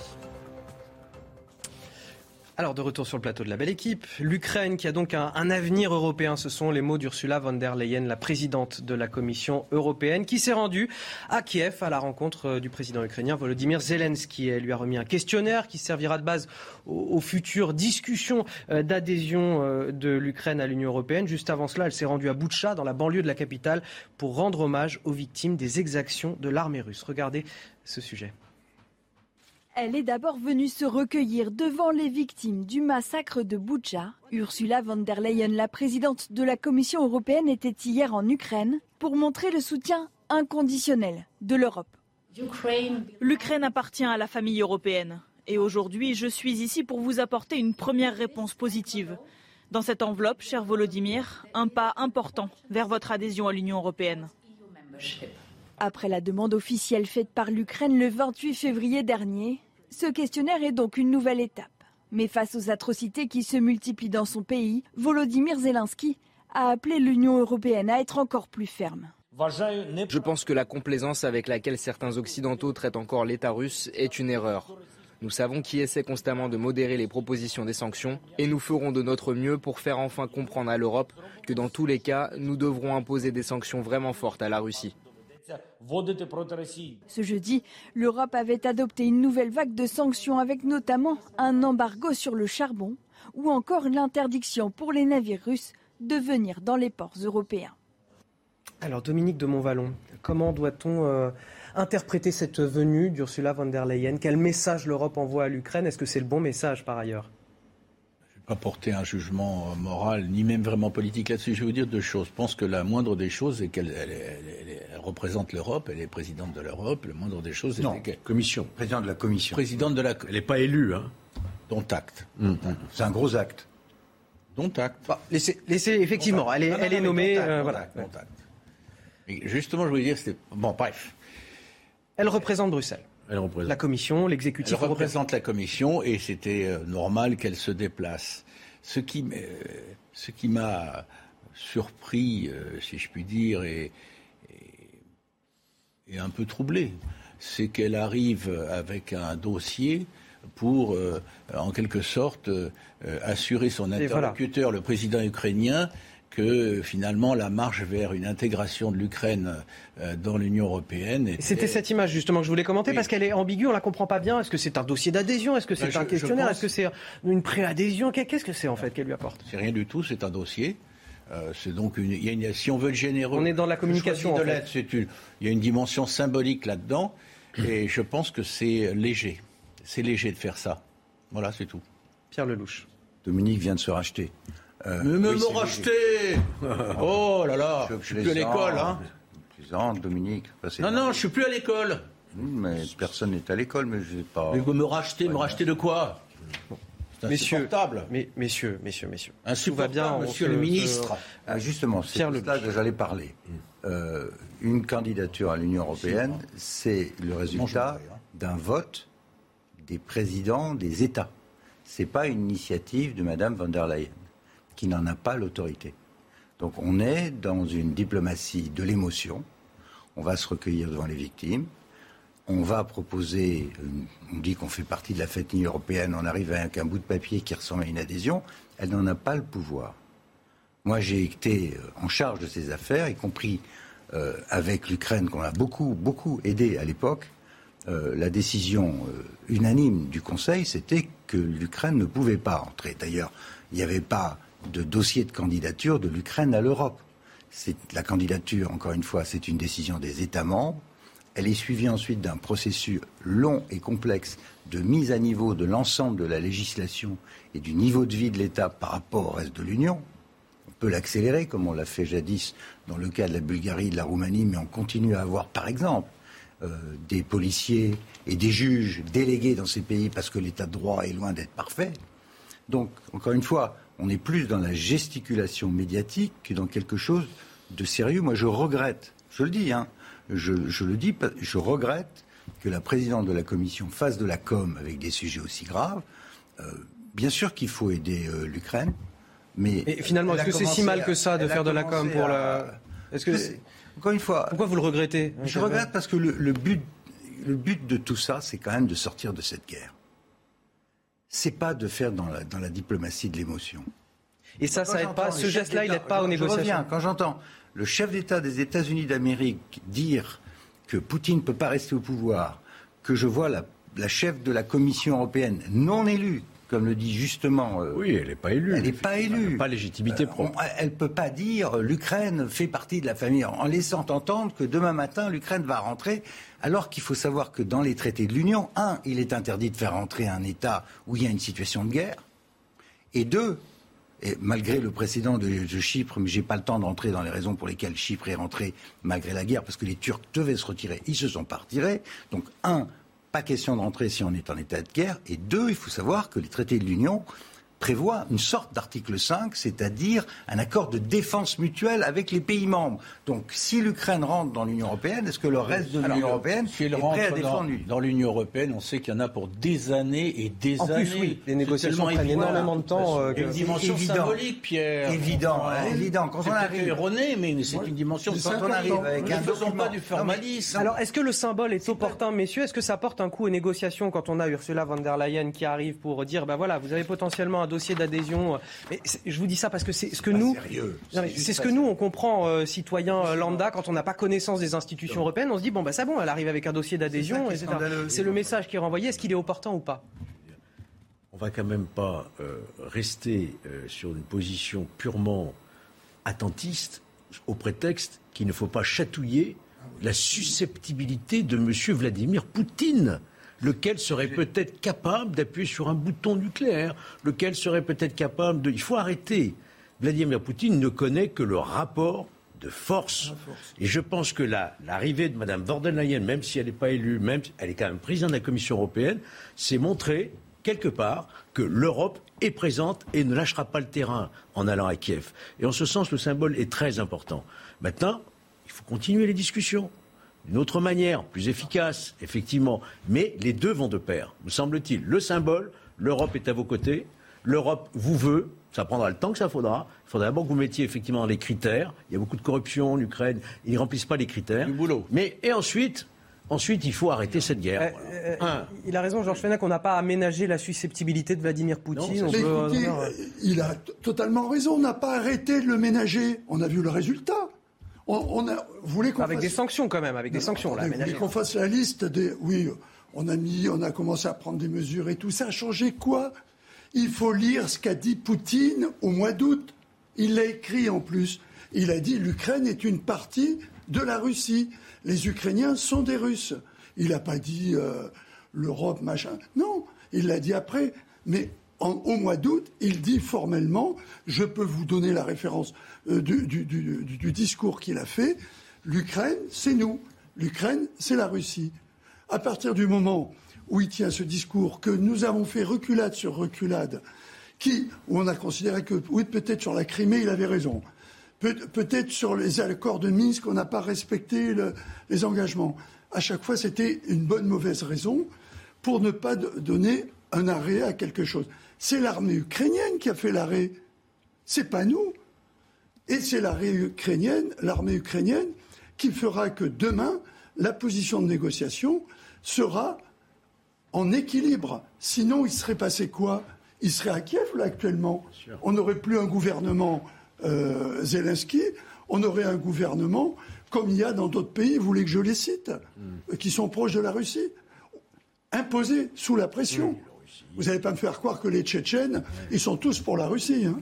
Alors de retour sur le plateau de la belle équipe, l'Ukraine qui a donc un, avenir européen, ce sont les mots d'Ursula von der Leyen, la présidente de la Commission européenne, qui s'est rendue à Kiev à la rencontre euh, du président ukrainien Volodymyr Zelensky. Elle lui a remis un questionnaire qui servira de base aux, futures discussions euh, d'adhésion euh, de l'Ukraine à l'Union européenne. Juste avant cela, elle s'est rendue à Boutcha, dans la banlieue de la capitale, pour rendre hommage aux victimes des exactions de l'armée russe. Regardez ce sujet. Elle est d'abord venue se recueillir devant les victimes du massacre de Boutcha. Ursula von der Leyen, la présidente de la Commission européenne, était hier en Ukraine pour montrer le soutien inconditionnel de l'Europe. L'Ukraine appartient à la famille européenne. Et aujourd'hui, je suis ici pour vous apporter une première réponse positive. Dans cette enveloppe, cher Volodymyr, un pas important vers votre adhésion à l'Union européenne. Après la demande officielle faite par l'Ukraine le 28 février dernier, ce questionnaire est donc une nouvelle étape. Mais face aux atrocités qui se multiplient dans son pays, Volodymyr Zelensky a appelé l'Union européenne à être encore plus ferme. Je pense que la complaisance avec laquelle certains Occidentaux traitent encore l'État russe est une erreur. Nous savons qui essaie constamment de modérer les propositions des sanctions et nous ferons de notre mieux pour faire enfin comprendre à l'Europe que dans tous les cas, nous devrons imposer des sanctions vraiment fortes à la Russie. Ce jeudi, l'Europe avait adopté une nouvelle vague de sanctions avec notamment un embargo sur le charbon ou encore l'interdiction pour les navires russes de venir dans les ports européens. Alors Dominique de Montvalon, comment doit-on euh, interpréter cette venue d'Ursula von der Leyen? Quel message l'Europe envoie à l'Ukraine? Est-ce que c'est le bon message par ailleurs? Pas porter un jugement moral, ni même vraiment politique là-dessus. Je vais vous dire deux choses. Je pense que la moindre des choses est qu'elle représente l'Europe, elle est présidente de l'Europe. La moindre des choses, c'est qu'elle... Commission. Présidente de la Commission. Présidente de la... Elle n'est pas élue, hein Dont acte. Mmh. C'est un gros acte. Dont acte. Bah, laissez, effectivement, elle est, elle est nommée. Euh, voilà. justement, je voulais dire, c'était. Bon, bref. Elle représente Bruxelles. Elle représente. La commission, l'exécutif. Elle représente la commission et c'était euh, normal qu'elle se déplace. Ce qui, euh, ce qui m'a surpris, si je puis dire, et, et, un peu troublé, c'est qu'elle arrive avec un dossier pour, euh, en quelque sorte, euh, assurer son interlocuteur, le président ukrainien, que finalement la marche vers une intégration de l'Ukraine euh, dans l'Union européenne. C'était cette image justement que je voulais commenter parce qu'elle est ambiguë, on la comprend pas bien. Est-ce que c'est un dossier d'adhésion? Est-ce que c'est ben, un questionnaire? Est-ce que c'est une préadhésion? Qu'est-ce que c'est en fait qu'elle lui apporte? C'est rien du tout, c'est un dossier. c'est donc une, il y a une, si on veut être généreux, on est dans la communication. De il y a une dimension symbolique là-dedans, et je pense que c'est léger c'est léger de faire ça. Voilà, c'est tout. Pierre Lelouch. Dominique vient de se racheter. Euh, mais me, me racheter Oh là là, je, suis plus à l'école. Hein. Dominique. non, non, je suis plus à l'école. Mais personne n'est à l'école, mais je vais pas. Mais me racheter, me racheter de quoi? C'est insupportable. Mais, messieurs, messieurs, messieurs. Tout va bien, monsieur le ministre. Ah, justement, c'est là que j'allais parler. Euh, une candidature à l'Union européenne, c'est le résultat d'un vote des présidents des États. Ce n'est pas une initiative de Mme von der Leyen, qui n'en a pas l'autorité. Donc on est dans une diplomatie de l'émotion. On va se recueillir devant les victimes. On va proposer, on dit qu'on fait partie de la fête européenne, on arrive avec un bout de papier qui ressemble à une adhésion. Elle n'en a pas le pouvoir. Moi, j'ai été en charge de ces affaires, y compris euh, avec l'Ukraine, qu'on a beaucoup, beaucoup aidé à l'époque. Euh, la décision euh, unanime du Conseil, c'était que l'Ukraine ne pouvait pas entrer. D'ailleurs, il n'y avait pas de dossier de candidature de l'Ukraine à l'Europe. La candidature, encore une fois, c'est une décision des États membres. Elle est suivie ensuite d'un processus long et complexe de mise à niveau de l'ensemble de la législation et du niveau de vie de l'État par rapport au reste de l'Union. On peut l'accélérer, comme on l'a fait jadis dans le cas de la Bulgarie et de la Roumanie, mais on continue à avoir, par exemple, euh, des policiers et des juges délégués dans ces pays parce que l'état de droit est loin d'être parfait. Donc, encore une fois, on est plus dans la gesticulation médiatique que dans quelque chose de sérieux. Moi, je regrette, je le dis, hein, je, le dis, je regrette que la présidente de la commission fasse de la com avec des sujets aussi graves. Euh, bien sûr qu'il faut aider euh, l'Ukraine, mais. Et finalement, est-ce que c'est si mal que ça de faire de la com pour la. Est-ce que encore une fois. Pourquoi vous le regrettez Je regrette parce que le, but, le but de tout ça, c'est quand même de sortir de cette guerre. C'est pas de faire dans la, dans la diplomatie de l'émotion. Et ça, ça aide pas. Ce geste-là, il n'aide pas aux négociations. Je reviens, quand j'entends le chef d'État des États-Unis d'Amérique dire que Poutine ne peut pas rester au pouvoir, que je vois la, la chef de la Commission européenne non élue comme le dit justement. Euh, oui, elle n'est pas élue. Elle n'est pas élue. pas légitimité euh, propre. elle ne peut pas dire euh, l'Ukraine fait partie de la famille en laissant entendre que demain matin l'Ukraine va rentrer. Alors qu'il faut savoir que dans les traités de l'Union, un, il est interdit de faire rentrer un État où il y a une situation de guerre, et deux, et malgré le précédent de, de Chypre, mais j'ai pas le temps d'entrer dans les raisons pour lesquelles Chypre est rentré malgré la guerre, parce que les Turcs devaient se retirer, ils se sont pas retirés. Donc un, pas question de rentrer si on est en état de guerre. Et deux, il faut savoir que les traités de l'Union prévoit une sorte d'article 5, c'est-à-dire un accord de défense mutuelle avec les pays membres. Donc, si l'Ukraine rentre dans l'Union européenne, est-ce que le reste de l'Union européenne est prêt à défendre Dans, l'Union européenne, on sait qu'il y en a pour des années et des années. Plus, oui, les négociations prennent énormément de temps. Euh, une dimension symbolique, Pierre. Évident, évident. Quand on arrive erroné, mais c'est une dimension quand on arrive avec un ne faisons pas du formalisme. Alors, est-ce que le symbole est opportun, messieurs? Est-ce que ça porte un coup aux négociations quand on a Ursula von der Leyen qui arrive pour dire, ben voilà, vous avez potentiellement un dossier d'adhésion mais je vous dis ça parce que c'est ce que nous, c'est ce que nous on comprend, euh, citoyens euh, lambda, quand on n'a pas connaissance des institutions européennes, on se dit bon bah c'est bon, elle arrive avec un dossier d'adhésion, C'est le message qui est renvoyé. Est-ce qu'il est opportun ou pas? On va quand même pas euh, rester sur une position purement attentiste au prétexte qu'il ne faut pas chatouiller la susceptibilité de M. Vladimir Poutine lequel serait peut-être capable d'appuyer sur un bouton nucléaire, lequel serait peut-être capable de... Il faut arrêter. Vladimir Poutine ne connaît que le rapport de force. Et je pense que l'arrivée de Mme von der Leyen, même si elle n'est pas élue, même si elle est quand même présidente de la Commission européenne, c'est montrer quelque part que l'Europe est présente et ne lâchera pas le terrain en allant à Kiev. Et en ce sens, le symbole est très important. Maintenant, il faut continuer les discussions d'une autre manière, plus efficace, effectivement. Mais les deux vont de pair, me semble-t-il. Le symbole, l'Europe est à vos côtés, l'Europe vous veut, ça prendra le temps que ça faudra. Il faudra d'abord que vous mettiez effectivement les critères. Il y a beaucoup de corruption en Ukraine, ils ne remplissent pas les critères. Du boulot. Mais, et ensuite, Ensuite, il faut arrêter cette guerre. Euh, euh, il a raison, Georges Fenech, on n'a pas aménagé la susceptibilité de Vladimir Poutine. il a totalement raison, on n'a pas arrêté de le ménager. On a vu le résultat. On, a, qu'on avec des sanctions quand même, avec des sanctions. Là, qu'on fasse la liste des. Oui, on a mis, on a commencé à prendre des mesures et tout ça a changé quoi? Il faut lire ce qu'a dit Poutine au mois d'août. Il l'a écrit en plus. Il a dit l'Ukraine est une partie de la Russie. Les Ukrainiens sont des Russes. Il n'a pas dit euh, l'Europe machin. Non, il l'a dit après. Mais au mois d'août, il dit formellement, je peux vous donner la référence euh, du, discours qu'il a fait, l'Ukraine, c'est nous, l'Ukraine, c'est la Russie. À partir du moment où il tient ce discours, que nous avons fait reculade sur reculade, qui, où on a considéré que, peut-être sur la Crimée, il avait raison. peut-être sur les accords de Minsk, on n'a pas respecté les engagements. À chaque fois, c'était une bonne mauvaise raison pour ne pas donner un arrêt à quelque chose. C'est l'armée ukrainienne qui a fait l'arrêt. C'est pas nous. Et c'est l'armée ukrainienne, l'armée ukrainienne qui fera que demain, la position de négociation sera en équilibre. Sinon, il serait passé quoi? Il serait à Kiev, là, actuellement. On n'aurait plus un gouvernement euh, Zelensky, on aurait un gouvernement comme il y a dans d'autres pays, vous voulez que je les cite, hmm. qui sont proches de la Russie, imposé sous la pression. Vous n'allez pas me faire croire que les Tchétchènes, ils sont tous pour la Russie. Hein.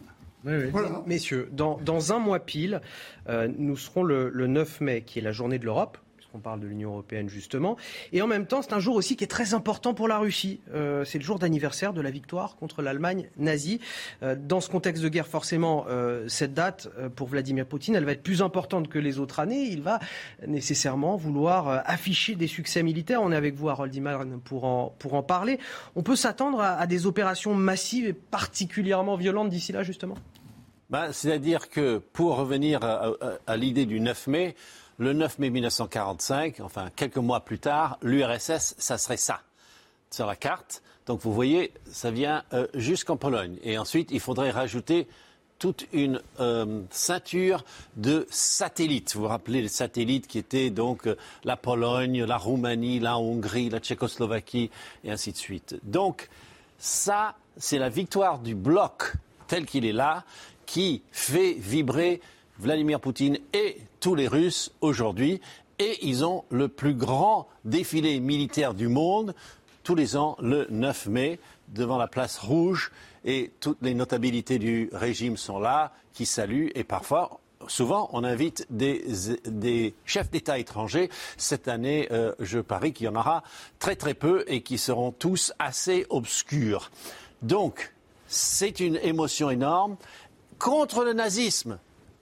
Messieurs, dans, un mois pile, euh, nous serons le, le 9 mai, qui est la journée de l'Europe on parle de l'Union européenne justement. Et en même temps, c'est un jour aussi qui est très important pour la Russie. Euh, c'est le jour d'anniversaire de la victoire contre l'Allemagne nazie. Euh, dans ce contexte de guerre, forcément, euh, cette date, pour Vladimir Poutine, elle va être plus importante que les autres années. Il va nécessairement vouloir afficher des succès militaires. On est avec vous, Harold Iman, pour en, pour en parler. On peut s'attendre à, des opérations massives et particulièrement violentes d'ici là, justement? Ben, C'est-à-dire que, pour revenir à l'idée du 9 mai, le 9 mai 1945, enfin quelques mois plus tard, l'URSS, ça serait ça, sur la carte. Donc vous voyez, ça vient euh, jusqu'en Pologne. Et ensuite, il faudrait rajouter toute une euh, ceinture de satellites. Vous vous rappelez les satellites qui étaient donc euh, la Pologne, la Roumanie, la Hongrie, la Tchécoslovaquie et ainsi de suite. Donc ça, c'est la victoire du bloc tel qu'il est là qui fait vibrer Vladimir Poutine et tous les Russes aujourd'hui. Et ils ont le plus grand défilé militaire du monde tous les ans le 9 mai devant la place rouge. Et toutes les notabilités du régime sont là, qui saluent. Et parfois, souvent, on invite des, chefs d'État étrangers. Cette année, euh, je parie qu'il y en aura très très peu et qui seront tous assez obscurs. Donc, c'est une émotion énorme contre le nazisme.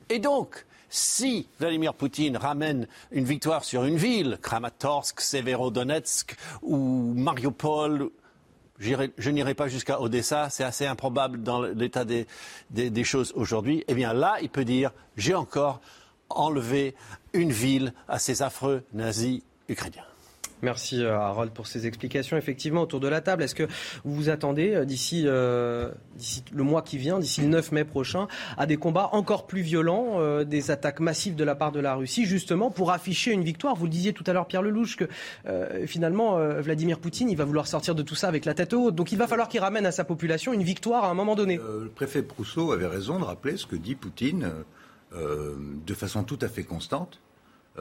Et donc, si Vladimir Poutine ramène une victoire sur une ville, Kramatorsk, Severodonetsk ou Mariupol, je n'irai pas jusqu'à Odessa, c'est assez improbable dans l'état des, des choses aujourd'hui, eh bien là, il peut dire j'ai encore enlevé une ville à ces affreux nazis ukrainiens. Merci euh, Harold pour ces explications. Effectivement, autour de la table, est-ce que vous vous attendez euh, euh, d'ici le mois qui vient, d'ici le 9 mai prochain, à des combats encore plus violents, des attaques massives de la part de la Russie, justement pour afficher une victoire? Vous le disiez tout à l'heure, Pierre Lelouch, que finalement, Vladimir Poutine, il va vouloir sortir de tout ça avec la tête haute. Donc il va falloir qu'il ramène à sa population une victoire à un moment donné. le préfet Prousseau avait raison de rappeler ce que dit Poutine de façon tout à fait constante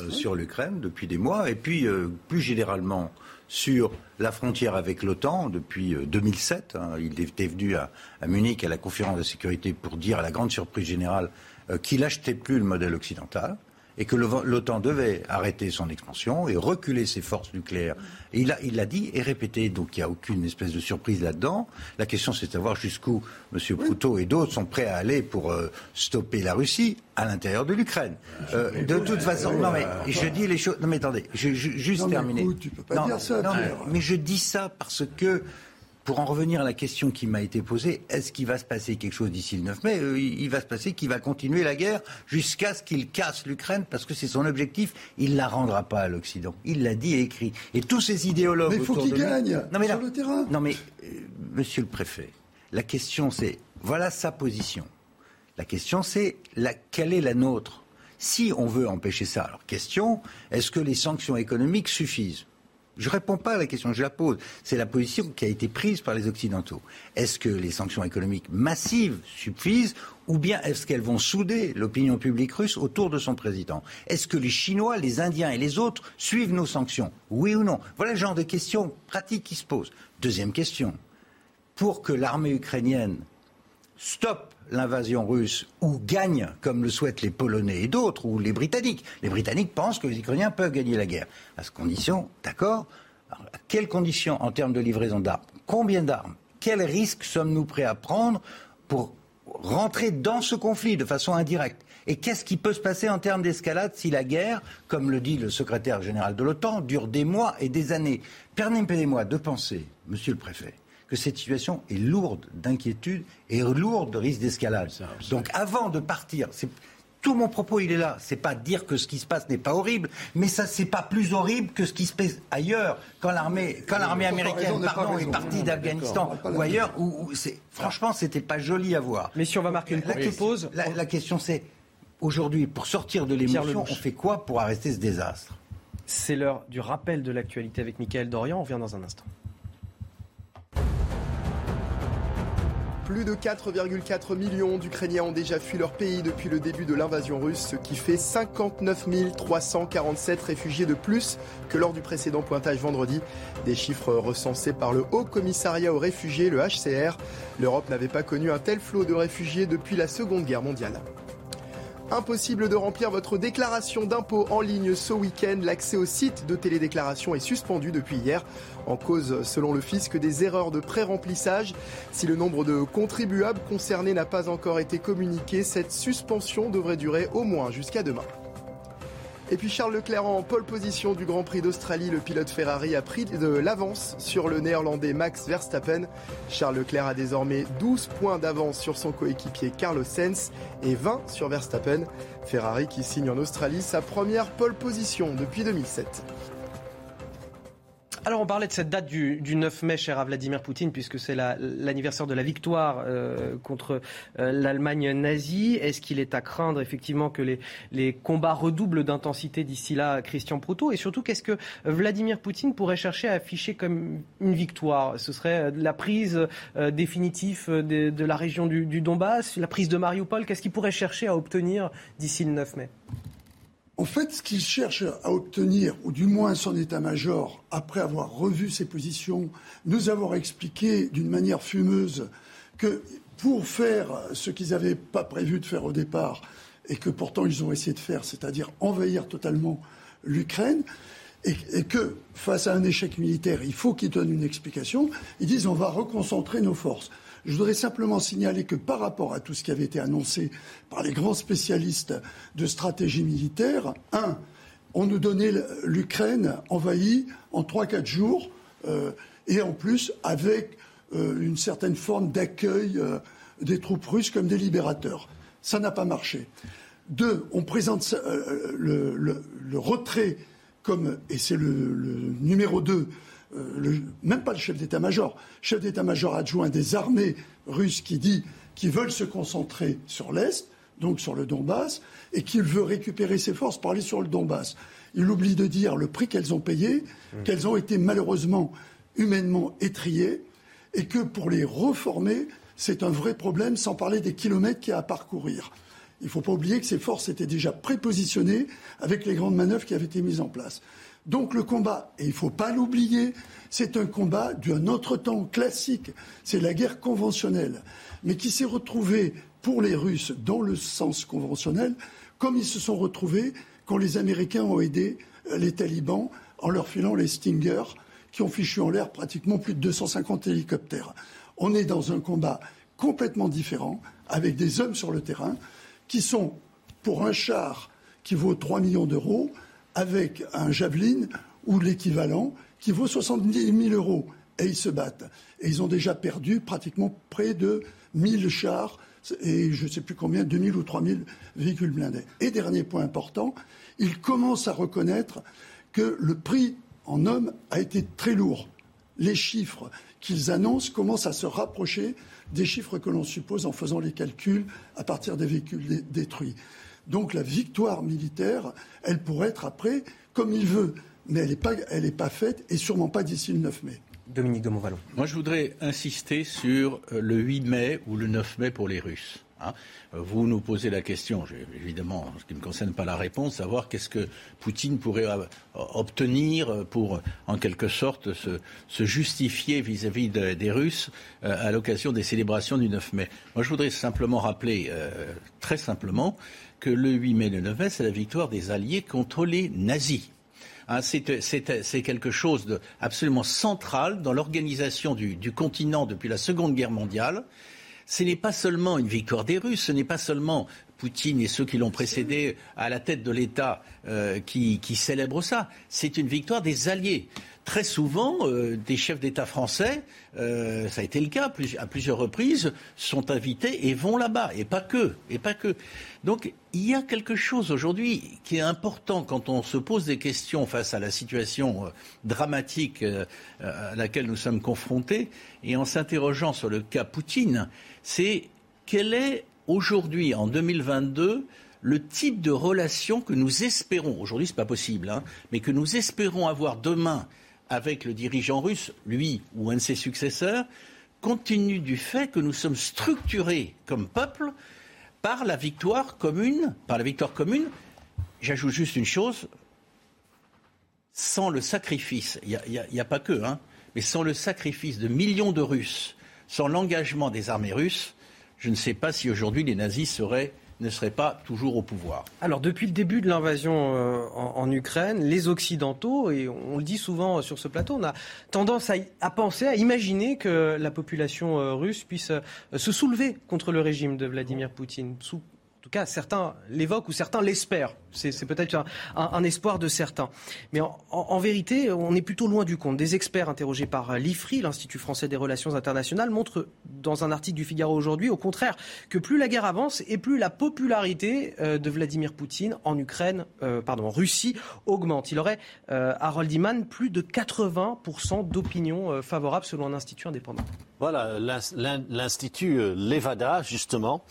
euh, sur l'Ukraine depuis des mois, et puis euh, plus généralement sur la frontière avec l'OTAN depuis 2007. Euh, hein. il était venu à, Munich à la conférence de sécurité pour dire, à la grande surprise générale, qu'il n'achetait plus le modèle occidental et que l'OTAN devait arrêter son expansion et reculer ses forces nucléaires. Et il l'a il dit et répété, donc il n'y a aucune espèce de surprise là-dedans. La question, c'est de savoir jusqu'où M. Proutot et d'autres sont prêts à aller pour euh, stopper la Russie à l'intérieur de l'Ukraine. Euh, de toute façon, non mais je dis les choses. Non mais attendez, je, juste terminer. tu peux pas dire ça, mais je dis ça parce que pour en revenir à la question qui m'a été posée, est-ce qu'il va se passer quelque chose d'ici le 9 mai? Euh, Il va se passer qu'il va continuer la guerre jusqu'à ce qu'il casse l'Ukraine parce que c'est son objectif. Il ne la rendra pas à l'Occident. Il l'a dit et écrit. Et tous ces idéologues. Mais il faut qu'il gagne non, mais sur le terrain. Non mais, euh, monsieur le préfet, la question c'est voilà sa position. La question c'est quelle est la nôtre? Si on veut empêcher ça, alors question est-ce que les sanctions économiques suffisent? Je ne réponds pas à la question, je la pose. C'est la position qui a été prise par les Occidentaux. Est-ce que les sanctions économiques massives suffisent ou bien est-ce qu'elles vont souder l'opinion publique russe autour de son président? Est-ce que les Chinois, les Indiens et les autres suivent nos sanctions? Oui ou non? Voilà le genre de questions pratiques qui se posent. Deuxième question. Pour que l'armée ukrainienne stoppe l'invasion russe ou gagne, comme le souhaitent les Polonais et d'autres, ou les Britanniques. Les Britanniques pensent que les Ukrainiens peuvent gagner la guerre. À ce condition, d'accord quelles conditions en termes de livraison d'armes Combien d'armes Quels risques sommes-nous prêts à prendre pour rentrer dans ce conflit de façon indirecte? Et qu'est-ce qui peut se passer en termes d'escalade si la guerre, comme le dit le secrétaire général de l'OTAN, dure des mois et des années? Permettez-moi de penser, monsieur le préfet, que cette situation est lourde d'inquiétude et lourde de risque d'escalade. Donc avant de partir, tout mon propos, il est là. C'est pas dire que ce qui se passe n'est pas horrible, mais ça, c'est pas plus horrible que ce qui se passe ailleurs. Quand l'armée, quand l'armée américaine, pardon, est partie d'Afghanistan ou ailleurs, où, c'est, franchement, c'était pas joli à voir. Mais si on va marquer une courte pause. La, question, c'est, aujourd'hui, pour sortir de l'émotion, on fait quoi pour arrêter ce désastre? C'est l'heure du rappel de l'actualité avec Michael Dorian. On vient dans un instant. Plus de 4,4 millions d'Ukrainiens ont déjà fui leur pays depuis le début de l'invasion russe, ce qui fait 59 347 réfugiés de plus que lors du précédent pointage vendredi. Des chiffres recensés par le Haut Commissariat aux réfugiés, le HCR. L'Europe n'avait pas connu un tel flot de réfugiés depuis la Seconde Guerre mondiale. Impossible de remplir votre déclaration d'impôt en ligne ce week-end. L'accès au site de télédéclaration est suspendu depuis hier. En cause, selon le fisc, des erreurs de pré-remplissage. Si le nombre de contribuables concernés n'a pas encore été communiqué, cette suspension devrait durer au moins jusqu'à demain. Et puis Charles Leclerc en pole position du Grand Prix d'Australie. Le pilote Ferrari a pris de l'avance sur le néerlandais Max Verstappen. Charles Leclerc a désormais 12 points d'avance sur son coéquipier Carlos Sainz et 20 sur Verstappen. Ferrari qui signe en Australie sa première pole position depuis 2007. Alors on parlait de cette date du, 9 mai, cher à Vladimir Poutine, puisque c'est l'anniversaire de la victoire euh, contre euh, l'Allemagne nazie. Est-ce qu'il est à craindre effectivement que les, combats redoublent d'intensité d'ici là, Christian Proutot? Et surtout, qu'est-ce que Vladimir Poutine pourrait chercher à afficher comme une victoire? Ce serait euh, la prise définitive de, la région du, du Donbass, la prise de Mariupol. Qu'est-ce qu'il pourrait chercher à obtenir d'ici le 9 mai? En fait, ce qu'il cherche à obtenir, ou du moins son état-major, après avoir revu ses positions, nous avoir expliqué d'une manière fumeuse que pour faire ce qu'ils n'avaient pas prévu de faire au départ, et que pourtant ils ont essayé de faire, c'est-à-dire envahir totalement l'Ukraine, et, et, que face à un échec militaire, il faut qu'ils donnent une explication, ils disent on va reconcentrer nos forces. Je voudrais simplement signaler que par rapport à tout ce qui avait été annoncé par les grands spécialistes de stratégie militaire, un, on nous donnait l'Ukraine envahie en 3-4 jours, euh, et en plus avec euh, une certaine forme d'accueil euh, des troupes russes comme des libérateurs. Ça n'a pas marché. Deux, on présente le, retrait comme, et c'est le, numéro deux. Euh, le, même pas le chef d'état-major, chef d'état-major adjoint des armées russes qui dit qu'ils veulent se concentrer sur l'Est, donc sur le Donbass, et qu'il veut récupérer ses forces pour aller sur le Donbass. Il oublie de dire le prix qu'elles ont payé, mmh. qu'elles ont été malheureusement humainement étriées, et que pour les reformer, c'est un vrai problème, sans parler des kilomètres qu'il y a à parcourir. Il ne faut pas oublier que ces forces étaient déjà prépositionnées avec les grandes manœuvres qui avaient été mises en place. Donc le combat, et il ne faut pas l'oublier, c'est un combat d'un autre temps classique, c'est la guerre conventionnelle, mais qui s'est retrouvé pour les Russes dans le sens conventionnel, comme ils se sont retrouvés quand les Américains ont aidé euh, les talibans en leur filant les Stingers, qui ont fichu en l'air pratiquement plus de 250 hélicoptères. On est dans un combat complètement différent, avec des hommes sur le terrain, qui sont, pour un char qui vaut 3 millions d'euros, avec un Javelin ou l'équivalent qui vaut 70 000 euros. Et ils se battent. Et ils ont déjà perdu pratiquement près de 1000 chars et je ne sais plus combien, 2000 ou 3000 véhicules blindés. Et dernier point important, ils commencent à reconnaître que le prix en hommes a été très lourd. Les chiffres qu'ils annoncent commencent à se rapprocher des chiffres que l'on suppose en faisant les calculs à partir des véhicules détruits. Donc la victoire militaire, elle pourrait être après comme il veut, mais elle n'est pas, pas faite et sûrement pas d'ici le 9 mai. Dominique de Montvalon. Moi, je voudrais insister sur euh, le 8 mai ou le 9 mai pour les Russes. Hein. Euh, vous nous posez la question, évidemment, en ce qui ne me concerne pas la réponse, savoir qu'est-ce que Poutine pourrait euh, obtenir pour, en quelque sorte, se, justifier vis-à-vis des Russes à l'occasion des célébrations du 9 mai. Moi, je voudrais simplement rappeler, très simplement, que le 8 mai le 9 mai, c'est la victoire des Alliés contre les nazis. Hein, c'est quelque chose d'absolument central dans l'organisation du, continent depuis la Seconde Guerre mondiale ce n'est pas seulement une victoire des Russes, ce n'est pas seulement Poutine et ceux qui l'ont précédé à la tête de l'État euh, qui, célèbrent ça, c'est une victoire des Alliés. Très souvent, euh, des chefs d'État français, euh, ça a été le cas à plusieurs reprises, sont invités et vont là-bas, et pas que, et pas que. Donc, il y a quelque chose aujourd'hui qui est important quand on se pose des questions face à la situation dramatique à laquelle nous sommes confrontés, et en s'interrogeant sur le cas Poutine, c'est quel est aujourd'hui, en 2022, le type de relation que nous espérons, aujourd'hui ce n'est pas possible, hein, mais que nous espérons avoir demain avec le dirigeant russe, lui ou un de ses successeurs, compte tenu du fait que nous sommes structurés comme peuple par la victoire commune, par la victoire commune. J'ajoute juste une chose, sans le sacrifice, il n'y a, pas que, hein, mais sans le sacrifice de millions de Russes, sans l'engagement des armées russes, je ne sais pas si aujourd'hui les nazis ne seraient pas toujours au pouvoir. Alors depuis le début de l'invasion euh, en, Ukraine, les Occidentaux, et on, le dit souvent sur ce plateau, on a tendance à, penser, à imaginer que la population euh, russe puisse euh, se soulever contre le régime de Vladimir Poutine, cas, certains l'évoquent ou certains l'espèrent. C'est peut-être un, espoir de certains. Mais en, vérité, on est plutôt loin du compte. Des experts interrogés par l'IFRI, l'Institut français des relations internationales, montrent dans un article du Figaro aujourd'hui, au contraire, que plus la guerre avance et plus la popularité euh, de Vladimir Poutine en Ukraine, euh, pardon, en Russie augmente. Il aurait, euh, Harold Iman, plus de 80% d'opinions favorables selon un institut indépendant. Voilà, l'Institut Levada, justement,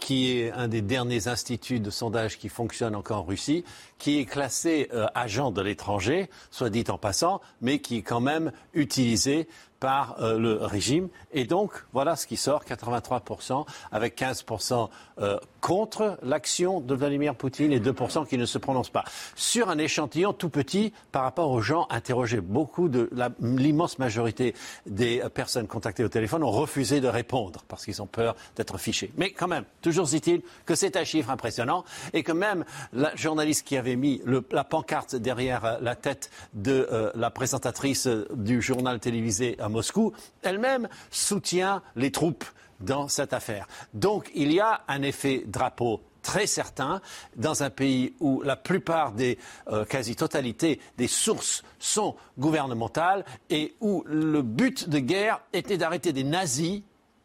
qui est un des derniers instituts de sondage qui fonctionne encore en Russie, qui est classé euh, agent de l'étranger, soit dit en passant, mais qui est quand même utilisé par euh, le régime. Et donc, voilà ce qui sort, 83%, avec 15% euh, contre l'action de Vladimir Poutine et 2% qui ne se prononcent pas. Sur un échantillon tout petit par rapport aux gens interrogés. Beaucoup de l'immense majorité des personnes contactées au téléphone ont refusé de répondre parce qu'ils ont peur d'être fichés. Mais quand même, toujours est-il que c'est un chiffre impressionnant et que même la journaliste qui avait mis la pancarte derrière euh, la tête de la présentatrice du journal télévisé Moscou, elle-même soutient les troupes dans cette affaire. Donc il y a un effet drapeau très certain dans un pays où la plupart des euh, quasi-totalité des sources sont gouvernementales et où le but de guerre était d'arrêter des nazis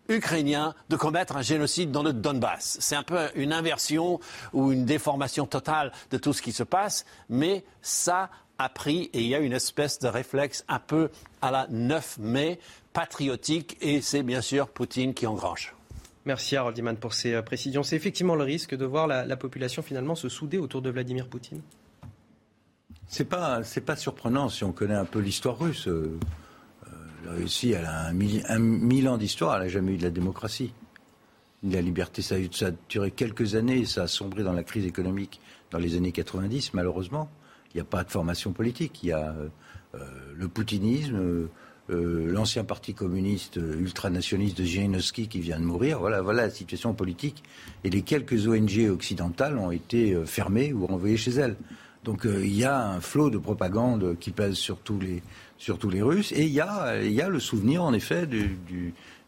ukrainiens de commettre un génocide dans le Donbass. C'est un peu une inversion ou une déformation totale de tout ce qui se passe, mais ça a pris et il y a une espèce de réflexe un peu à la 9 mai patriotique et c'est bien sûr Poutine qui engrange. Merci Harold Iman pour ces euh, précisions. C'est effectivement le risque de voir la, population finalement se souder autour de Vladimir Poutine C'est pas, pas surprenant si on connaît un peu l'histoire russe. Euh, la Russie, elle a un, mille, un ans d'histoire, elle n'a jamais eu de la démocratie. la liberté. Ça, ça, a duré quelques années, ça a sombré dans la crise économique dans les années 90, malheureusement. Il n'y a pas de formation politique. Il y a euh, le poutinisme, euh, l'ancien parti communiste ultranationaliste de Zhirinovsky qui vient de mourir. Voilà, voilà la situation politique. Et les quelques ONG occidentales ont été fermées ou renvoyées chez elles. Donc il y a un flot de propagande qui pèse sur tous les, sur tous les Russes. Et il y a, y a le souvenir, en effet, du,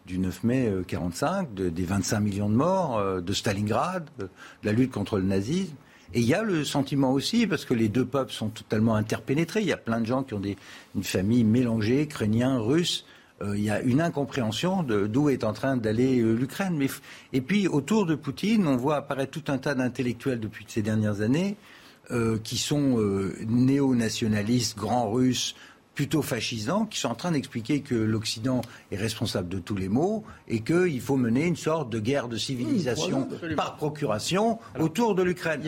du 9 mai 45, euh, des 25 millions de morts, euh, de Stalingrad, de la lutte contre le nazisme. Et il y a le sentiment aussi, parce que les deux peuples sont totalement interpénétrés, il y a plein de gens qui ont des, une famille mélangée, ukrainiens, russes, euh, il y a une incompréhension d'où est en train d'aller l'Ukraine. Et puis autour de Poutine, on voit apparaître tout un tas d'intellectuels depuis ces dernières années qui sont néo-nationalistes, grands russes, plutôt fascisants qui sont en train d'expliquer que l'Occident est responsable de tous les maux et qu'il faut mener une sorte de guerre de civilisation par procuration autour de l'Ukraine.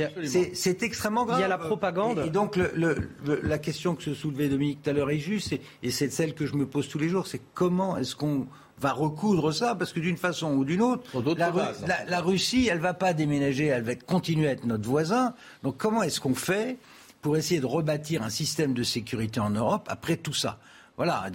C'est extrêmement grave. Il y a la propagande. Et, donc la question que se soulevait Dominique tout à l'heure est juste et, c'est celle que je me pose tous les jours, c'est comment est-ce qu'on va recoudre ça, parce que d'une façon ou d'une autre, la, la, Russie, elle va pas déménager, elle va continuer à être notre voisin. Donc comment est-ce qu'on fait pour essayer de rebâtir un système de sécurité en Europe après tout ça. Voilà,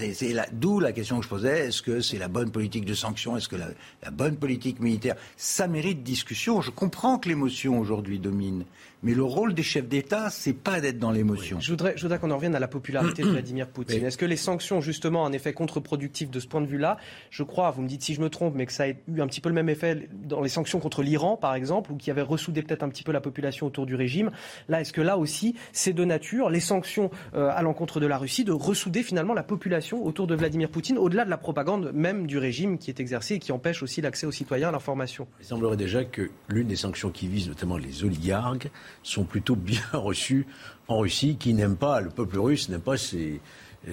d'où la question que je posais. Est-ce que c'est la bonne politique de sanctions Est-ce que la, bonne politique militaire? Ça mérite discussion. Je comprends que l'émotion aujourd'hui domine. Mais le rôle des chefs d'État, c'est pas d'être dans l'émotion. je voudrais, je voudrais qu'on en revienne à la popularité de Vladimir Poutine. Est-ce que les sanctions, justement, ont un effet contre-productif de ce point de vue-là Je crois, vous me dites si je me trompe, mais que ça a eu un petit peu le même effet dans les sanctions contre l'Iran, par exemple, ou qui avait ressoudé peut-être un petit peu la population autour du régime. Là, est-ce que là aussi, c'est de nature, les sanctions euh, à l'encontre de la Russie, de ressouder finalement la population autour de Vladimir Poutine, au-delà de la propagande même du régime qui est exercée et qui empêche aussi l'accès aux citoyens à l'information? Il semblerait déjà que l'une des sanctions qui visent notamment les oligarques sont plutôt bien reçus en Russie, qui n'aiment pas, le peuple russe n'aime pas ces,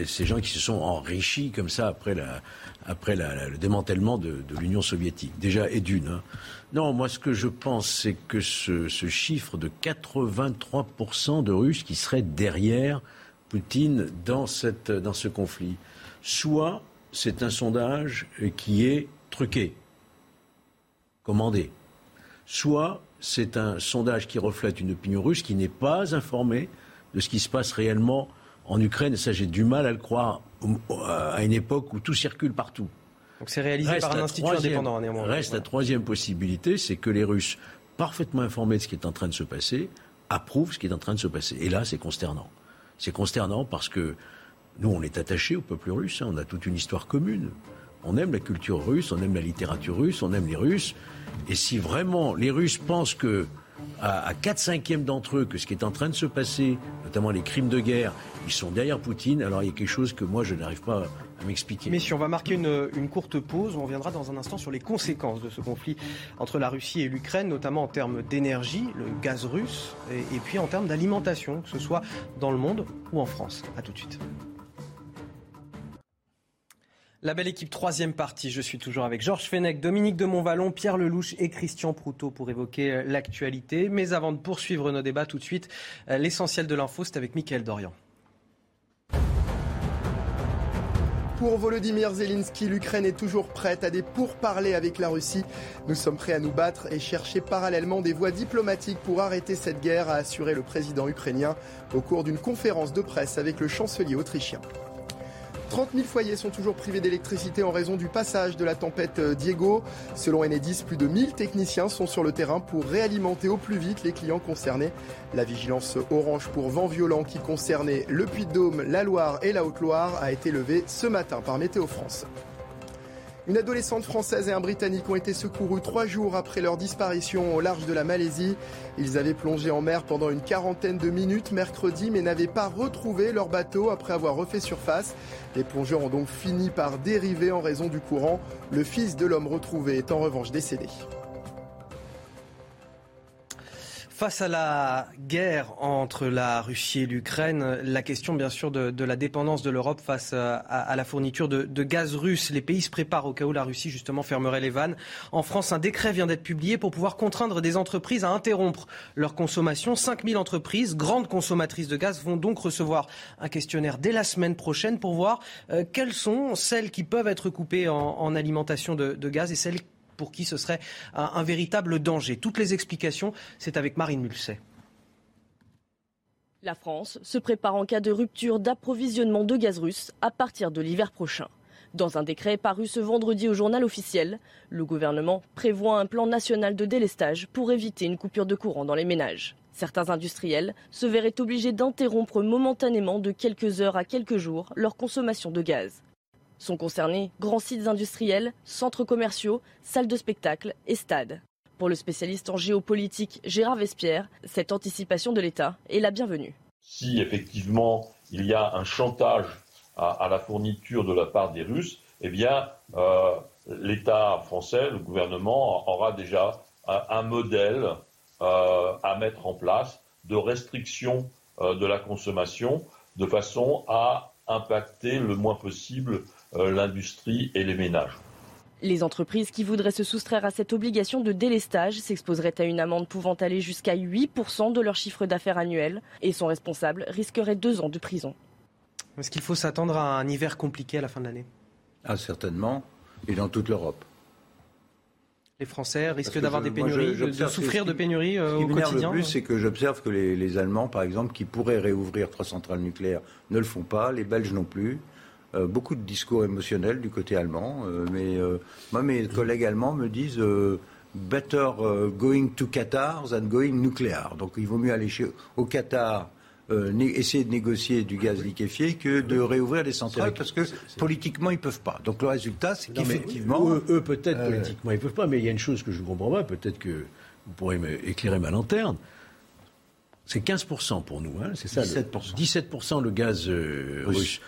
ces gens qui se sont enrichis comme ça après, la, après le démantèlement de, l'Union soviétique. Déjà, et d'une. Hein. Non, moi ce que je pense, c'est que ce, ce, chiffre de 83% de Russes qui seraient derrière Poutine dans, cette, dans ce conflit, soit c'est un sondage qui est truqué, commandé, soit c'est un sondage qui reflète une opinion russe qui n'est pas informée de ce qui se passe réellement en Ukraine. Et ça, j'ai du mal à le croire à une époque où tout circule partout. Donc c'est réalisé par un institut indépendant, néanmoins. Reste la troisième possibilité, c'est que les Russes, parfaitement informés de ce qui est en train de se passer, approuvent ce qui est en train de se passer. Et là, c'est consternant. C'est consternant parce que nous, on est attachés au peuple russe, hein. on a toute une histoire commune. On aime la culture russe, on aime la littérature russe, on aime les Russes. Et si vraiment les Russes pensent que à, 4 cinquièmes d'entre eux que ce qui est en train de se passer, notamment les crimes de guerre, ils sont derrière Poutine, alors il y a quelque chose que moi je n'arrive pas à m'expliquer. Mais si on va marquer une, courte pause, on reviendra dans un instant sur les conséquences de ce conflit entre la Russie et l'Ukraine, notamment en termes d'énergie, le gaz russe, et, et puis en termes d'alimentation, que ce soit dans le monde ou en France. A tout de suite. La belle équipe, troisième partie. Je suis toujours avec Georges Fenech, Dominique de Montvalon, Pierre Lelouch et Christian Proutot pour évoquer euh, l'actualité. Mais avant de poursuivre nos débats tout de suite, euh, l'essentiel de l'info, c'est avec Mickaël Dorian. Pour Volodymyr Zelensky, l'Ukraine est toujours prête à des pourparlers avec la Russie. Nous sommes prêts à nous battre et chercher parallèlement des voies diplomatiques pour arrêter cette guerre, a assuré le président ukrainien au cours d'une conférence de presse avec le chancelier autrichien. 30 000 foyers sont toujours privés d'électricité en raison du passage de la tempête euh, Diego. Selon Enedis, plus de 1000 techniciens sont sur le terrain pour réalimenter au plus vite les clients concernés. La vigilance orange pour vent violent qui concernait le Puy-de-Dôme, la Loire et la Haute-Loire a été levée ce matin par Météo France. Une adolescente française et un Britannique ont été secourus trois jours après leur disparition au large de la Malaisie. Ils avaient plongé en mer pendant une quarantaine de minutes mercredi mais n'avaient pas retrouvé leur bateau après avoir refait surface. Les plongeurs ont donc fini par dériver en raison du courant. Le fils de l'homme retrouvé est en revanche décédé. Face à la guerre entre la Russie et l'Ukraine, la question bien sûr de, la dépendance de l'Europe face à, la fourniture de, gaz russe. Les pays se préparent au cas où la Russie justement fermerait les vannes. En France, un décret vient d'être publié pour pouvoir contraindre des entreprises à interrompre leur consommation. 5000 entreprises, grandes consommatrices de gaz, vont donc recevoir un questionnaire dès la semaine prochaine pour voir euh, quelles sont celles qui peuvent être coupées en, alimentation de gaz et celles pour qui ce serait un, véritable danger. Toutes les explications, c'est avec Marine Mulset. La France se prépare en cas de rupture d'approvisionnement de gaz russe à partir de l'hiver prochain. Dans un décret paru ce vendredi au journal officiel, le gouvernement prévoit un plan national de délestage pour éviter une coupure de courant dans les ménages. Certains industriels se verraient obligés d'interrompre momentanément de quelques heures à quelques jours leur consommation de gaz. Sont concernés grands sites industriels, centres commerciaux, salles de spectacle et stades. Pour le spécialiste en géopolitique Gérard Vespierre, cette anticipation de l'État est la bienvenue. Si effectivement il y a un chantage à, la fourniture de la part des Russes, eh bien, euh, l'État français, le gouvernement, aura déjà un, modèle euh, à mettre en place de restriction euh, de la consommation de façon à impacter le moins possible l'industrie et les ménages. Les entreprises qui voudraient se soustraire à cette obligation de délestage s'exposeraient à une amende pouvant aller jusqu'à 8% de leur chiffre d'affaires annuel et son responsable risquerait deux ans de prison. Est-ce qu'il faut s'attendre à un hiver compliqué à la fin de l'année? Ah, certainement, et dans toute l'Europe. Les Français risquent d'avoir des pénuries, de, souffrir de pénuries euh, au quotidien Le plus, c'est que j'observe que les, Allemands, par exemple, qui pourraient réouvrir trois centrales nucléaires, ne le font pas, les Belges non plus. Euh, beaucoup de discours émotionnels du côté allemand, euh, mais moi, mes collègues allemands me disent better going to Qatar than going nucléaire. Donc, il vaut mieux aller au Qatar euh, essayer de négocier du gaz liquéfié que de réouvrir des centrales parce que politiquement ils peuvent pas. Donc le résultat c'est qu'effectivement eux, peut-être euh, politiquement ils peuvent pas, mais il y a une chose que je ne comprends pas, peut-être que vous pourrez éclairer ma lanterne. C'est 15% pour nous, hein, c'est ça 17%. 17% le gaz euh, russe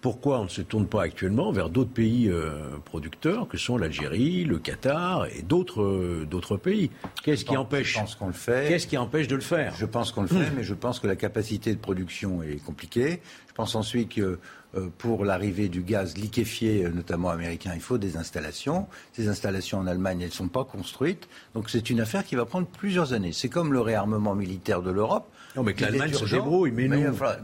pourquoi on ne se tourne pas actuellement vers d'autres pays euh, producteurs que sont l'Algérie, le Qatar et d'autres euh, d'autres pays Qu'est-ce qui empêche Je pense qu'on le fait. Qu'est-ce qui empêche de le faire? Je pense qu'on le fait, mais je pense que la capacité de production est compliquée. Je pense ensuite que euh, pour l'arrivée du gaz liquéfié, notamment américain, il faut des installations. Ces installations en Allemagne, elles ne sont pas construites. Donc c'est une affaire qui va prendre plusieurs années. C'est comme le réarmement militaire de l'Europe. Non, mais que l'Allemagne se débrouille, mais, mais, mais bah,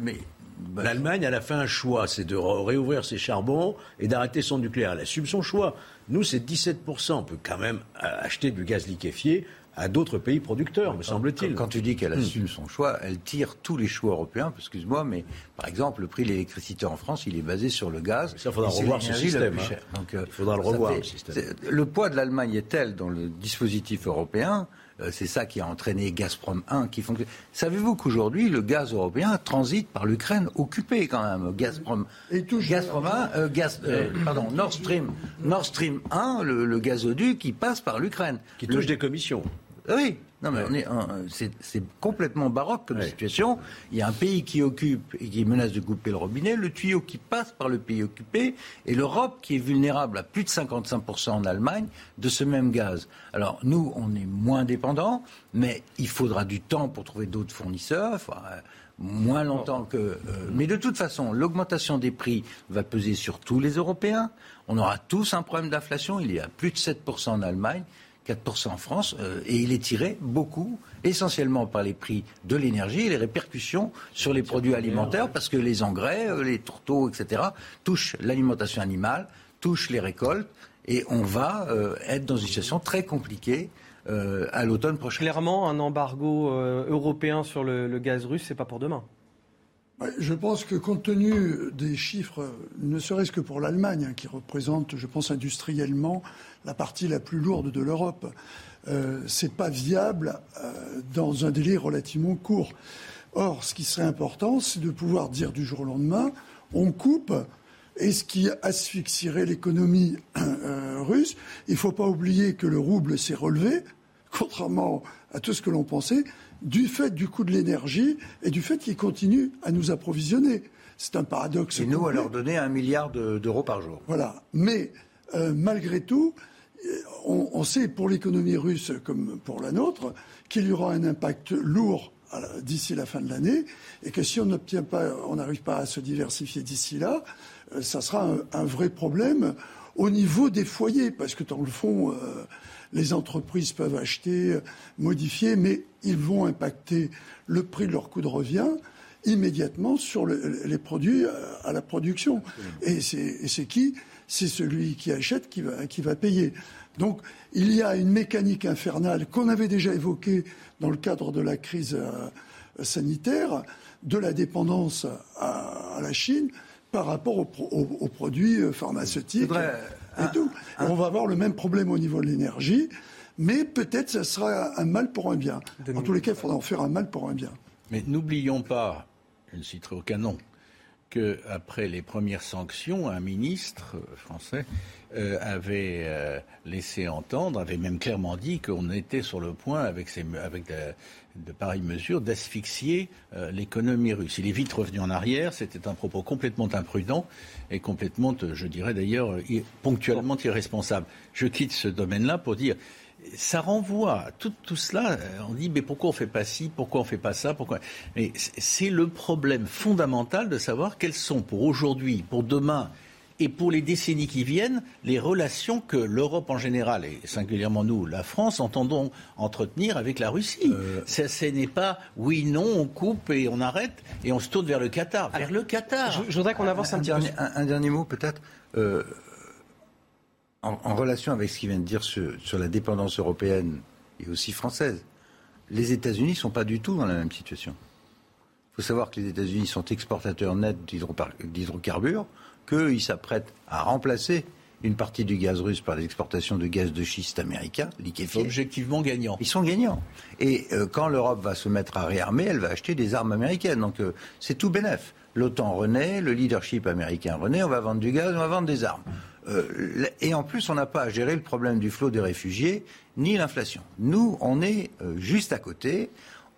L'Allemagne, elle a fait un choix, c'est de réouvrir ses charbons et d'arrêter son nucléaire. Elle assume son choix. Nous, c'est 17%. On peut quand même euh, acheter du gaz liquéfié à d'autres pays producteurs, me semble-t-il. Quand, tu dis qu'elle hmm. assume son choix, elle tire tous les choix européens. Excuse-moi, mais par exemple, le prix de l'électricité en France, il est basé sur le gaz. Ça, il faudra revoir son système. Hein. Donc, euh, il faudra le revoir, le système. Le poids de l'Allemagne est tel dans le dispositif européen c'est ça qui a entraîné Gazprom 1 qui fonctionne. Savez-vous qu'aujourd'hui, le gaz européen transite par l'Ukraine occupée quand même Gazprom, Gazprom 1, euh, gaz, euh, pardon, Nord Stream, Nord Stream 1, le, gazoduc qui passe par l'Ukraine. Qui touche des commissions. Oui, non, mais c'est complètement baroque comme situation. Il y a un pays qui occupe et qui menace de couper le robinet, le tuyau qui passe par le pays occupé, et l'Europe qui est vulnérable à plus de 55% en Allemagne de ce même gaz. Alors nous, on est moins dépendants, mais il faudra du temps pour trouver d'autres fournisseurs. Euh, moins longtemps que. Euh, mais de toute façon, l'augmentation des prix va peser sur tous les Européens. On aura tous un problème d'inflation. Il y a plus de 7% en Allemagne. 4% en France, euh, et il est tiré beaucoup, essentiellement par les prix de l'énergie et les répercussions sur les produits alimentaires, parce que les engrais, euh, les tourteaux, etc., touchent l'alimentation animale, touchent les récoltes, et on va euh, être dans une situation très compliquée à l'automne prochain. Clairement, un embargo européen sur le, le gaz russe, c'est pas pour demain. Je pense que compte tenu des chiffres, ne serait-ce que pour l'Allemagne, hein, qui représente, je pense, industriellement la partie la plus lourde de l'Europe, euh, c'est pas viable euh, dans un délai relativement court. Or, ce qui serait important, c'est de pouvoir dire du jour au lendemain, on coupe, et ce qui asphyxierait l'économie euh, russe. Il ne faut pas oublier que le rouble s'est relevé, contrairement à tout ce que l'on pensait du fait du coût de l'énergie et du fait qu'ils continuent à nous approvisionner. C'est un paradoxe. Et nous, à leur donner un milliard d'euros par jour. Voilà. Mais euh, malgré tout, euh, on, sait pour l'économie russe comme pour la nôtre qu'il y aura un impact lourd d'ici la fin de l'année et que si on n'obtient pas, on n'arrive pas à se diversifier d'ici là, euh, ça sera un, vrai problème au niveau des foyers parce que dans le fond, les entreprises peuvent acheter, modifier, mais ils vont impacter le prix de leur coût de revient. Immédiatement sur les produits à la production. Et c'est qui? C'est celui qui achète qui va, qui va payer. Donc il y a une mécanique infernale qu'on avait déjà évoquée dans le cadre de la crise euh, sanitaire, de la dépendance à, la Chine par rapport aux, produits euh, pharmaceutiques et tout. on va avoir le même problème au niveau de l'énergie, mais peut-être ce sera un mal pour un bien. En tous les cas, il faudra en faire un mal pour un bien. Mais n'oublions pas, je ne citerai aucun nom, qu'après les premières sanctions, un ministre français euh, avait euh, laissé entendre, avait même clairement dit qu'on était sur le point, avec, de, pareilles mesures, d'asphyxier euh, l'économie russe. Il est vite revenu en arrière. C'était un propos complètement imprudent et complètement, je dirais d'ailleurs, ponctuellement irresponsable. Je quitte ce domaine-là pour dire ça renvoie tout, tout cela. On dit mais pourquoi on fait pas ci, pourquoi on fait pas ça, pourquoi Mais c'est le problème fondamental de savoir quelles sont pour aujourd'hui, pour demain et pour les décennies qui viennent, les relations que l'Europe en général, et singulièrement nous, la France, entendons entretenir avec la Russie. Euh... ce n'est pas oui, non, on coupe et on arrête et on se tourne vers le Qatar. vers le Qatar. Je, voudrais qu'on avance un, petit dernier, Un, dernier mot peut-être. Euh, en, relation avec ce qu'il vient de dire sur, sur, la dépendance européenne et aussi française, les États-Unis ne sont pas du tout dans la même situation. Il faut savoir que les États-Unis sont exportateurs nets d'hydrocarbures, qu'ils s'apprêtent à remplacer une partie du gaz russe par des exportations de gaz de schiste américain, liquéfié. Objectivement gagnants. Ils sont gagnants. Et euh, quand l'Europe va se mettre à réarmer, elle va acheter des armes américaines. Donc euh, c'est tout bénef. L'OTAN renaît, le leadership américain renaît, on va vendre du gaz, on va vendre des armes. Euh, et en plus, on n'a pas à gérer le problème du flot des réfugiés ni l'inflation. Nous, on est juste à côté.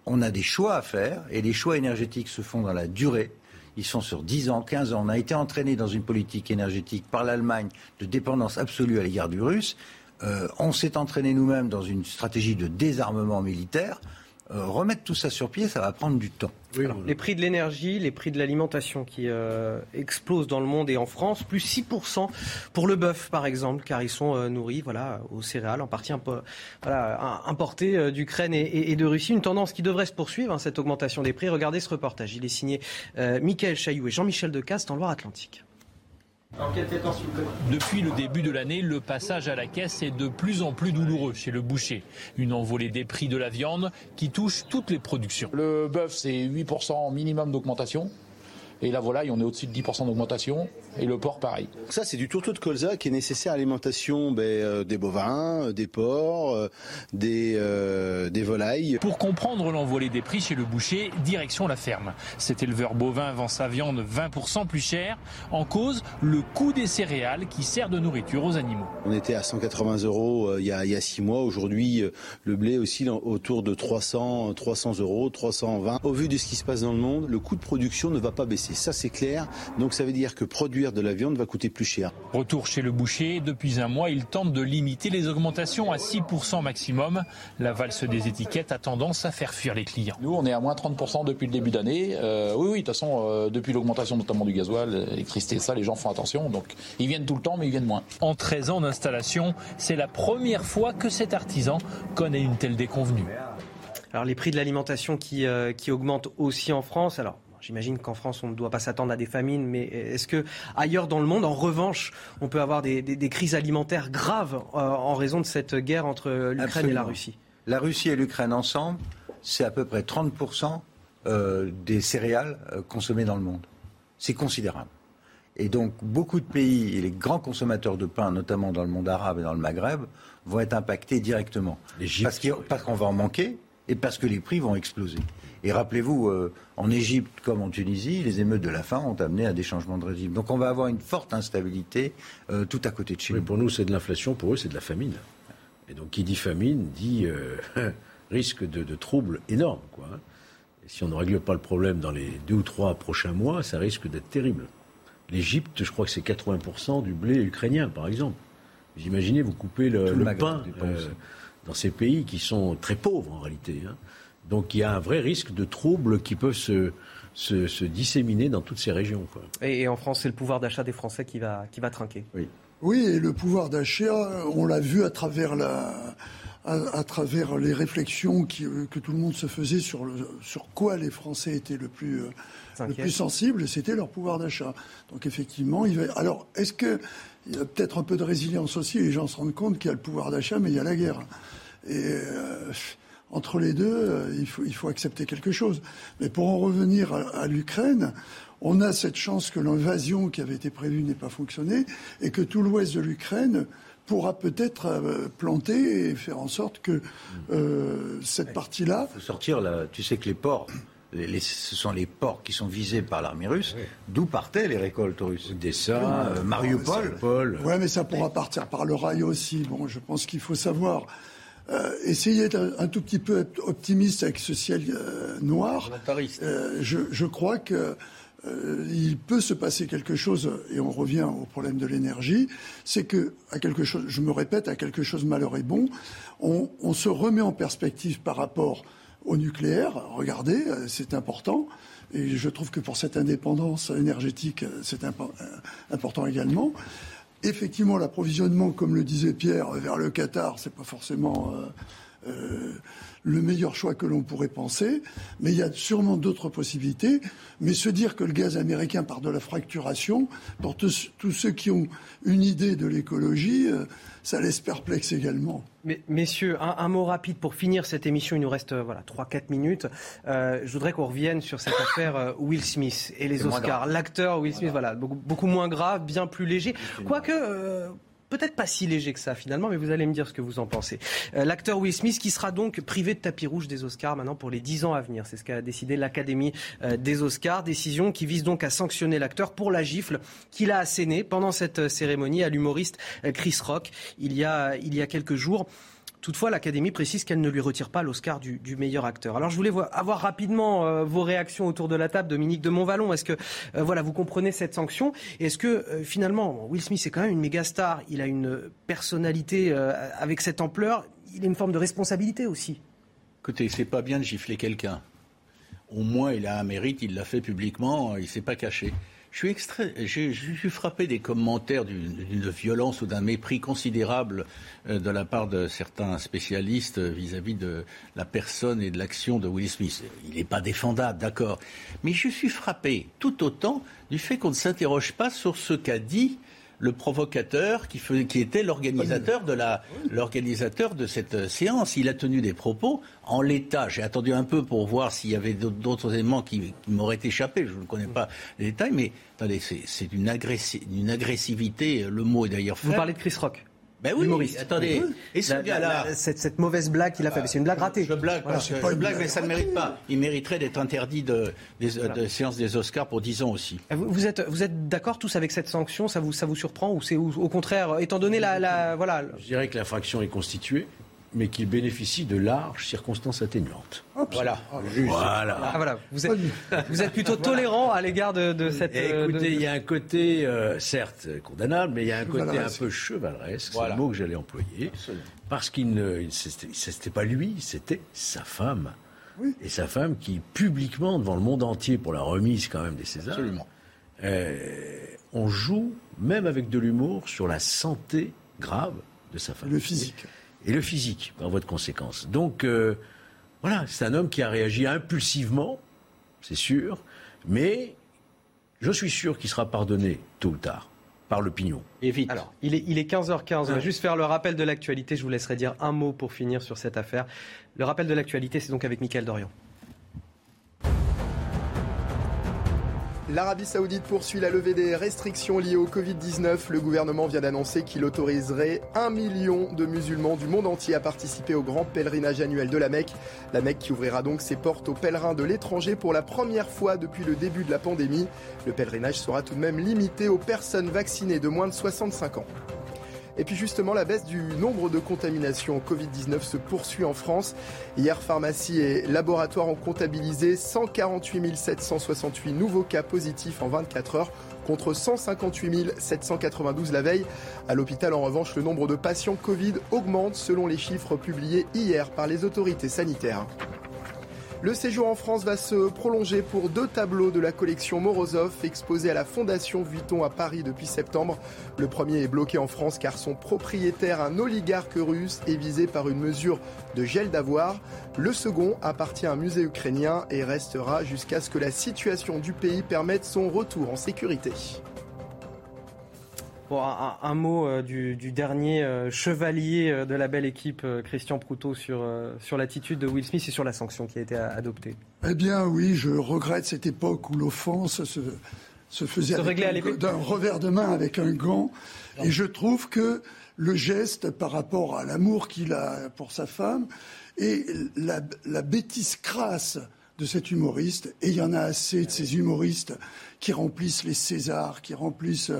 On a des choix à faire et les choix énergétiques se font dans la durée. Ils sont sur 10 ans, 15 ans. On a été entraîné dans une politique énergétique par l'Allemagne de dépendance absolue à l'égard du russe. Euh, on s'est entraîné nous-mêmes dans une stratégie de désarmement militaire. Euh, remettre tout ça sur pied, ça va prendre du temps. les prix de l'énergie, les prix de l'alimentation qui euh, explosent dans le monde et en France, plus 6% pour le bœuf par exemple, car ils sont euh, nourris voilà, aux céréales, en partie voilà, importées d'Ukraine et, de Russie. Une tendance qui devrait se poursuivre, hein, cette augmentation des prix. Regardez ce reportage, il est signé Michael Chailloux et Jean-Michel Decaste en Loire-Atlantique. Depuis le début de l'année, le passage à la caisse est de plus en plus douloureux chez le boucher. Une envolée des prix de la viande qui touche toutes les productions. Le bœuf, c'est 8% minimum d'augmentation. Et la volaille, on est au-dessus de 10% d'augmentation. Et le porc, pareil. Ça, c'est du tourteau de colza qui est nécessaire à l'alimentation ben, euh, des bovins, euh, des porcs, euh, des, des volailles. Pour comprendre l'envolée des prix chez le boucher, direction la ferme. Cet éleveur bovin vend sa viande 20% plus cher. En cause, le coût des céréales qui sert de nourriture aux animaux. On était à 180 euros il y a, il y a six mois. Aujourd'hui, le blé aussi autour de 300, 300 euros, 320. Au vu de ce qui se passe dans le monde, le coût de production ne va pas baisser. Ça, c'est clair. Donc ça veut dire que produire de la viande va coûter plus cher. Retour chez le boucher. Depuis un mois, il tente de limiter les augmentations à 6% maximum. La valse des étiquettes a tendance à faire fuir les clients. Nous, on est à moins 30% depuis le début d'année. Euh, oui, oui, de toute façon, euh, depuis l'augmentation notamment du gasoil, l'électricité, ça, les gens font attention. Donc ils viennent tout le temps, mais ils viennent moins. En 13 ans d'installation, c'est la première fois que cet artisan connaît une telle déconvenue. Alors les prix de l'alimentation qui, euh, qui augmentent aussi en France. Alors J'imagine qu'en France, on ne doit pas s'attendre à des famines, mais est-ce que ailleurs dans le monde, en revanche, on peut avoir des, crises alimentaires graves euh, en raison de cette guerre entre l'Ukraine et la Russie? La Russie et l'Ukraine ensemble, c'est à peu près 30 euh, des céréales euh, consommées dans le monde. C'est considérable. Et donc, beaucoup de pays, et les grands consommateurs de pain, notamment dans le monde arabe et dans le Maghreb, vont être impactés directement. Parce qu'on va en manquer et parce que les prix vont exploser. Et rappelez-vous, euh, en Égypte comme en Tunisie, les émeutes de la faim ont amené à des changements de régime. Donc on va avoir une forte instabilité euh, tout à côté de chez nous. Pour nous, c'est de l'inflation, pour eux, c'est de la famine. Et donc qui dit famine dit euh, risque de, troubles énormes. Quoi. Hein. Et si on ne règle pas le problème dans les deux ou trois prochains mois, ça risque d'être terrible. L'Égypte, je crois que c'est 80% du blé ukrainien, par exemple. Vous imaginez, vous coupez le, pain dans ces pays qui sont très pauvres en réalité. Hein. Donc il y a un vrai risque de troubles qui peuvent se, se, disséminer dans toutes ces régions. Et, en France, c'est le pouvoir d'achat des Français qui va, qui va trinquer. Oui. Oui, et le pouvoir d'achat, on l'a vu à travers la, à, travers les réflexions qui, que tout le monde se faisait sur, le, sur quoi les Français étaient le plus, euh, le plus sensibles, c'était leur pouvoir d'achat. Donc effectivement, il va... alors est-ce que il y a peut-être un peu de résilience aussi, les gens se rendent compte qu'il y a le pouvoir d'achat, mais il y a la guerre. Et euh, entre les deux, il, faut, il faut accepter quelque chose. Mais pour en revenir à, à l'Ukraine, on a cette chance que l'invasion qui avait été prévue n'ait pas fonctionné et que tout l'ouest de l'Ukraine pourra peut-être euh, planter et faire en sorte que euh, cette partie-là. Il faut sortir là. Tu sais que les ports. ce sont les ports qui sont visés par l'armée russe, d'où partaient les récoltes russes? Odessa, euh, Mariupol. Oui, mais ça pourra partir par le rail aussi. Bon, je pense qu'il faut savoir. Euh, essayer d'être un, tout petit peu optimiste avec ce ciel noir. Je, je, crois que euh, il peut se passer quelque chose, et on revient au problème de l'énergie, c'est que, à quelque chose, je me répète, à quelque chose malheur et bon, on, on se remet en perspective par rapport au nucléaire. Regardez, euh, c'est important. Et je trouve que pour cette indépendance énergétique, euh, c'est important également. Effectivement, l'approvisionnement, comme le disait Pierre, vers le Qatar, c'est pas forcément euh, le meilleur choix que l'on pourrait penser, mais il y a sûrement d'autres possibilités. Mais se dire que le gaz américain part de la fracturation, pour tous, ceux qui ont une idée de l'écologie, euh, ça laisse perplexe également. Mais, messieurs, un, mot rapide pour finir cette émission. Il nous reste euh, voilà 3-4 minutes. je voudrais qu'on revienne sur cette affaire Will Smith et les Oscars. L'acteur Will Smith, voilà, beaucoup, beaucoup, moins grave, bien plus léger. Quoique, peut-être pas si léger que ça finalement, mais vous allez me dire ce que vous en pensez. Euh, l'acteur Will Smith qui sera donc privé de tapis rouge des Oscars maintenant pour les 10 ans à venir. C'est ce qu'a décidé l'Académie euh, des Oscars. Décision qui vise donc à sanctionner l'acteur pour la gifle qu'il a assénée pendant cette euh, cérémonie à l'humoriste Chris Rock il y a, il y a quelques jours. Toutefois, l'Académie précise qu'elle ne lui retire pas l'Oscar du, meilleur acteur. Alors, je voulais avoir rapidement euh, vos réactions autour de la table. Dominique de Montvalon, est-ce que euh, voilà, vous comprenez cette sanction? Est-ce que euh, finalement, Will Smith est quand même une méga star Il a une personnalité avec cette ampleur. Il a une forme de responsabilité aussi. Écoutez, c'est pas bien de gifler quelqu'un. Au moins, il a un mérite. Il l'a fait publiquement. Il s'est pas caché. Je suis, frappé des commentaires d'une violence ou d'un mépris considérable euh, de la part de certains spécialistes vis-à-vis de la personne et de l'action de Will Smith. Il n'est pas défendable, d'accord. Mais je suis frappé tout autant du fait qu'on ne s'interroge pas sur ce qu'a dit le provocateur qui, qui était l'organisateur de, la, l'organisateur de cette euh, séance. Il a tenu des propos en l'état. J'ai attendu un peu pour voir s'il y avait d'autres éléments qui, m'auraient échappé. Je ne connais pas les détails, mais attendez, c'est, une, une agressivité. Le mot est d'ailleurs Vous parlez de Chris Rock ben oui, attendez. Et ce gars-là. Cette, mauvaise blague qu'il a fait, c'est une blague ratée. Je blague, parce que je blague, mais ça ne mérite pas. Il mériterait d'être interdit de, de, séance des Oscars pour 10 ans aussi. Euh, vous, êtes, vous êtes d'accord tous avec cette sanction? Ça vous, ça vous surprend Ou c'est au contraire, étant donné la, la. Voilà. Je dirais que l'infraction est constituée mais qu'il bénéficie de larges circonstances atténuantes. Voilà. Voilà. Ah, voilà. Vous, êtes, vous, êtes, plutôt tolérant à l'égard de, de, cette. Euh, écoutez, il y a un côté, euh, certes, condamnable, mais il y a un côté un peu chevaleresque, c'est le mot que j'allais employer, parce qu'il ne. C'était pas lui, c'était sa femme. Et sa femme qui, publiquement, devant le monde entier, pour la remise quand même des Césars. Absolument. Euh, on joue, même avec de l'humour, sur la santé grave de sa femme. Le physique et le physique, par voie de conséquence. Donc, euh, voilà, c'est un homme qui a réagi impulsivement, c'est sûr, mais je suis sûr qu'il sera pardonné tôt ou tard par l'opinion. Et vite. Alors, il est, il est 15h15. On va juste faire le rappel de l'actualité. Je vous laisserai dire un mot pour finir sur cette affaire. Le rappel de l'actualité, c'est donc avec Mickaël Dorian. L'Arabie Saoudite poursuit la levée des restrictions liées au Covid-19. Le gouvernement vient d'annoncer qu'il autoriserait un million de musulmans du monde entier à participer au grand pèlerinage annuel de la Mecque. La Mecque qui ouvrira donc ses portes aux pèlerins de l'étranger pour la première fois depuis le début de la pandémie. Le pèlerinage sera tout de même limité aux personnes vaccinées de moins de 65 ans. Et puis justement, la baisse du nombre de contaminations au Covid-19 se poursuit en France. Hier, pharmacie et laboratoires ont comptabilisé 148 768 nouveaux cas positifs en 24 heures contre 158 792 la veille. À l'hôpital, en revanche, le nombre de patients Covid augmente selon les chiffres publiés hier par les autorités sanitaires. Le séjour en France va se prolonger pour deux tableaux de la collection Morozov exposés à la Fondation Vuitton à Paris depuis septembre. Le premier est bloqué en France car son propriétaire, un oligarque russe, est visé par une mesure de gel d'avoir. Le second appartient à un musée ukrainien et restera jusqu'à ce que la situation du pays permette son retour en sécurité un, mot euh, du, dernier euh, chevalier euh, de la belle équipe, Christian Proutot, sur, sur l'attitude de Will Smith et sur la sanction qui a été adoptée. Eh bien, oui, je regrette cette époque où l'offense se, se faisait d'un revers de main avec un gant. Et je trouve que le geste par rapport à l'amour qu'il a pour sa femme et la, la bêtise crasse de cet humoriste, et il y en a assez de ces humoristes qui remplissent les Césars, qui remplissent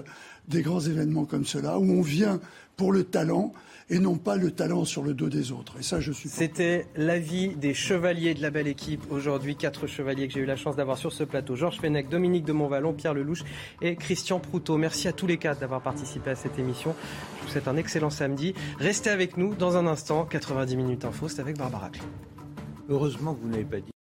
des grands événements comme cela, où on vient pour le talent et non pas le talent sur le dos des autres. Et ça, je suis. C'était l'avis des chevaliers de la belle équipe. Aujourd'hui, quatre chevaliers que j'ai eu la chance d'avoir sur ce plateau Georges Fenech, Dominique de Montvalon, Pierre Lelouch et Christian Proutot. Merci à tous les quatre d'avoir participé à cette émission. Je vous souhaite un excellent samedi. Restez avec nous dans un instant. 90 minutes info, c'est avec Barbara Heureusement que vous n'avez pas dit.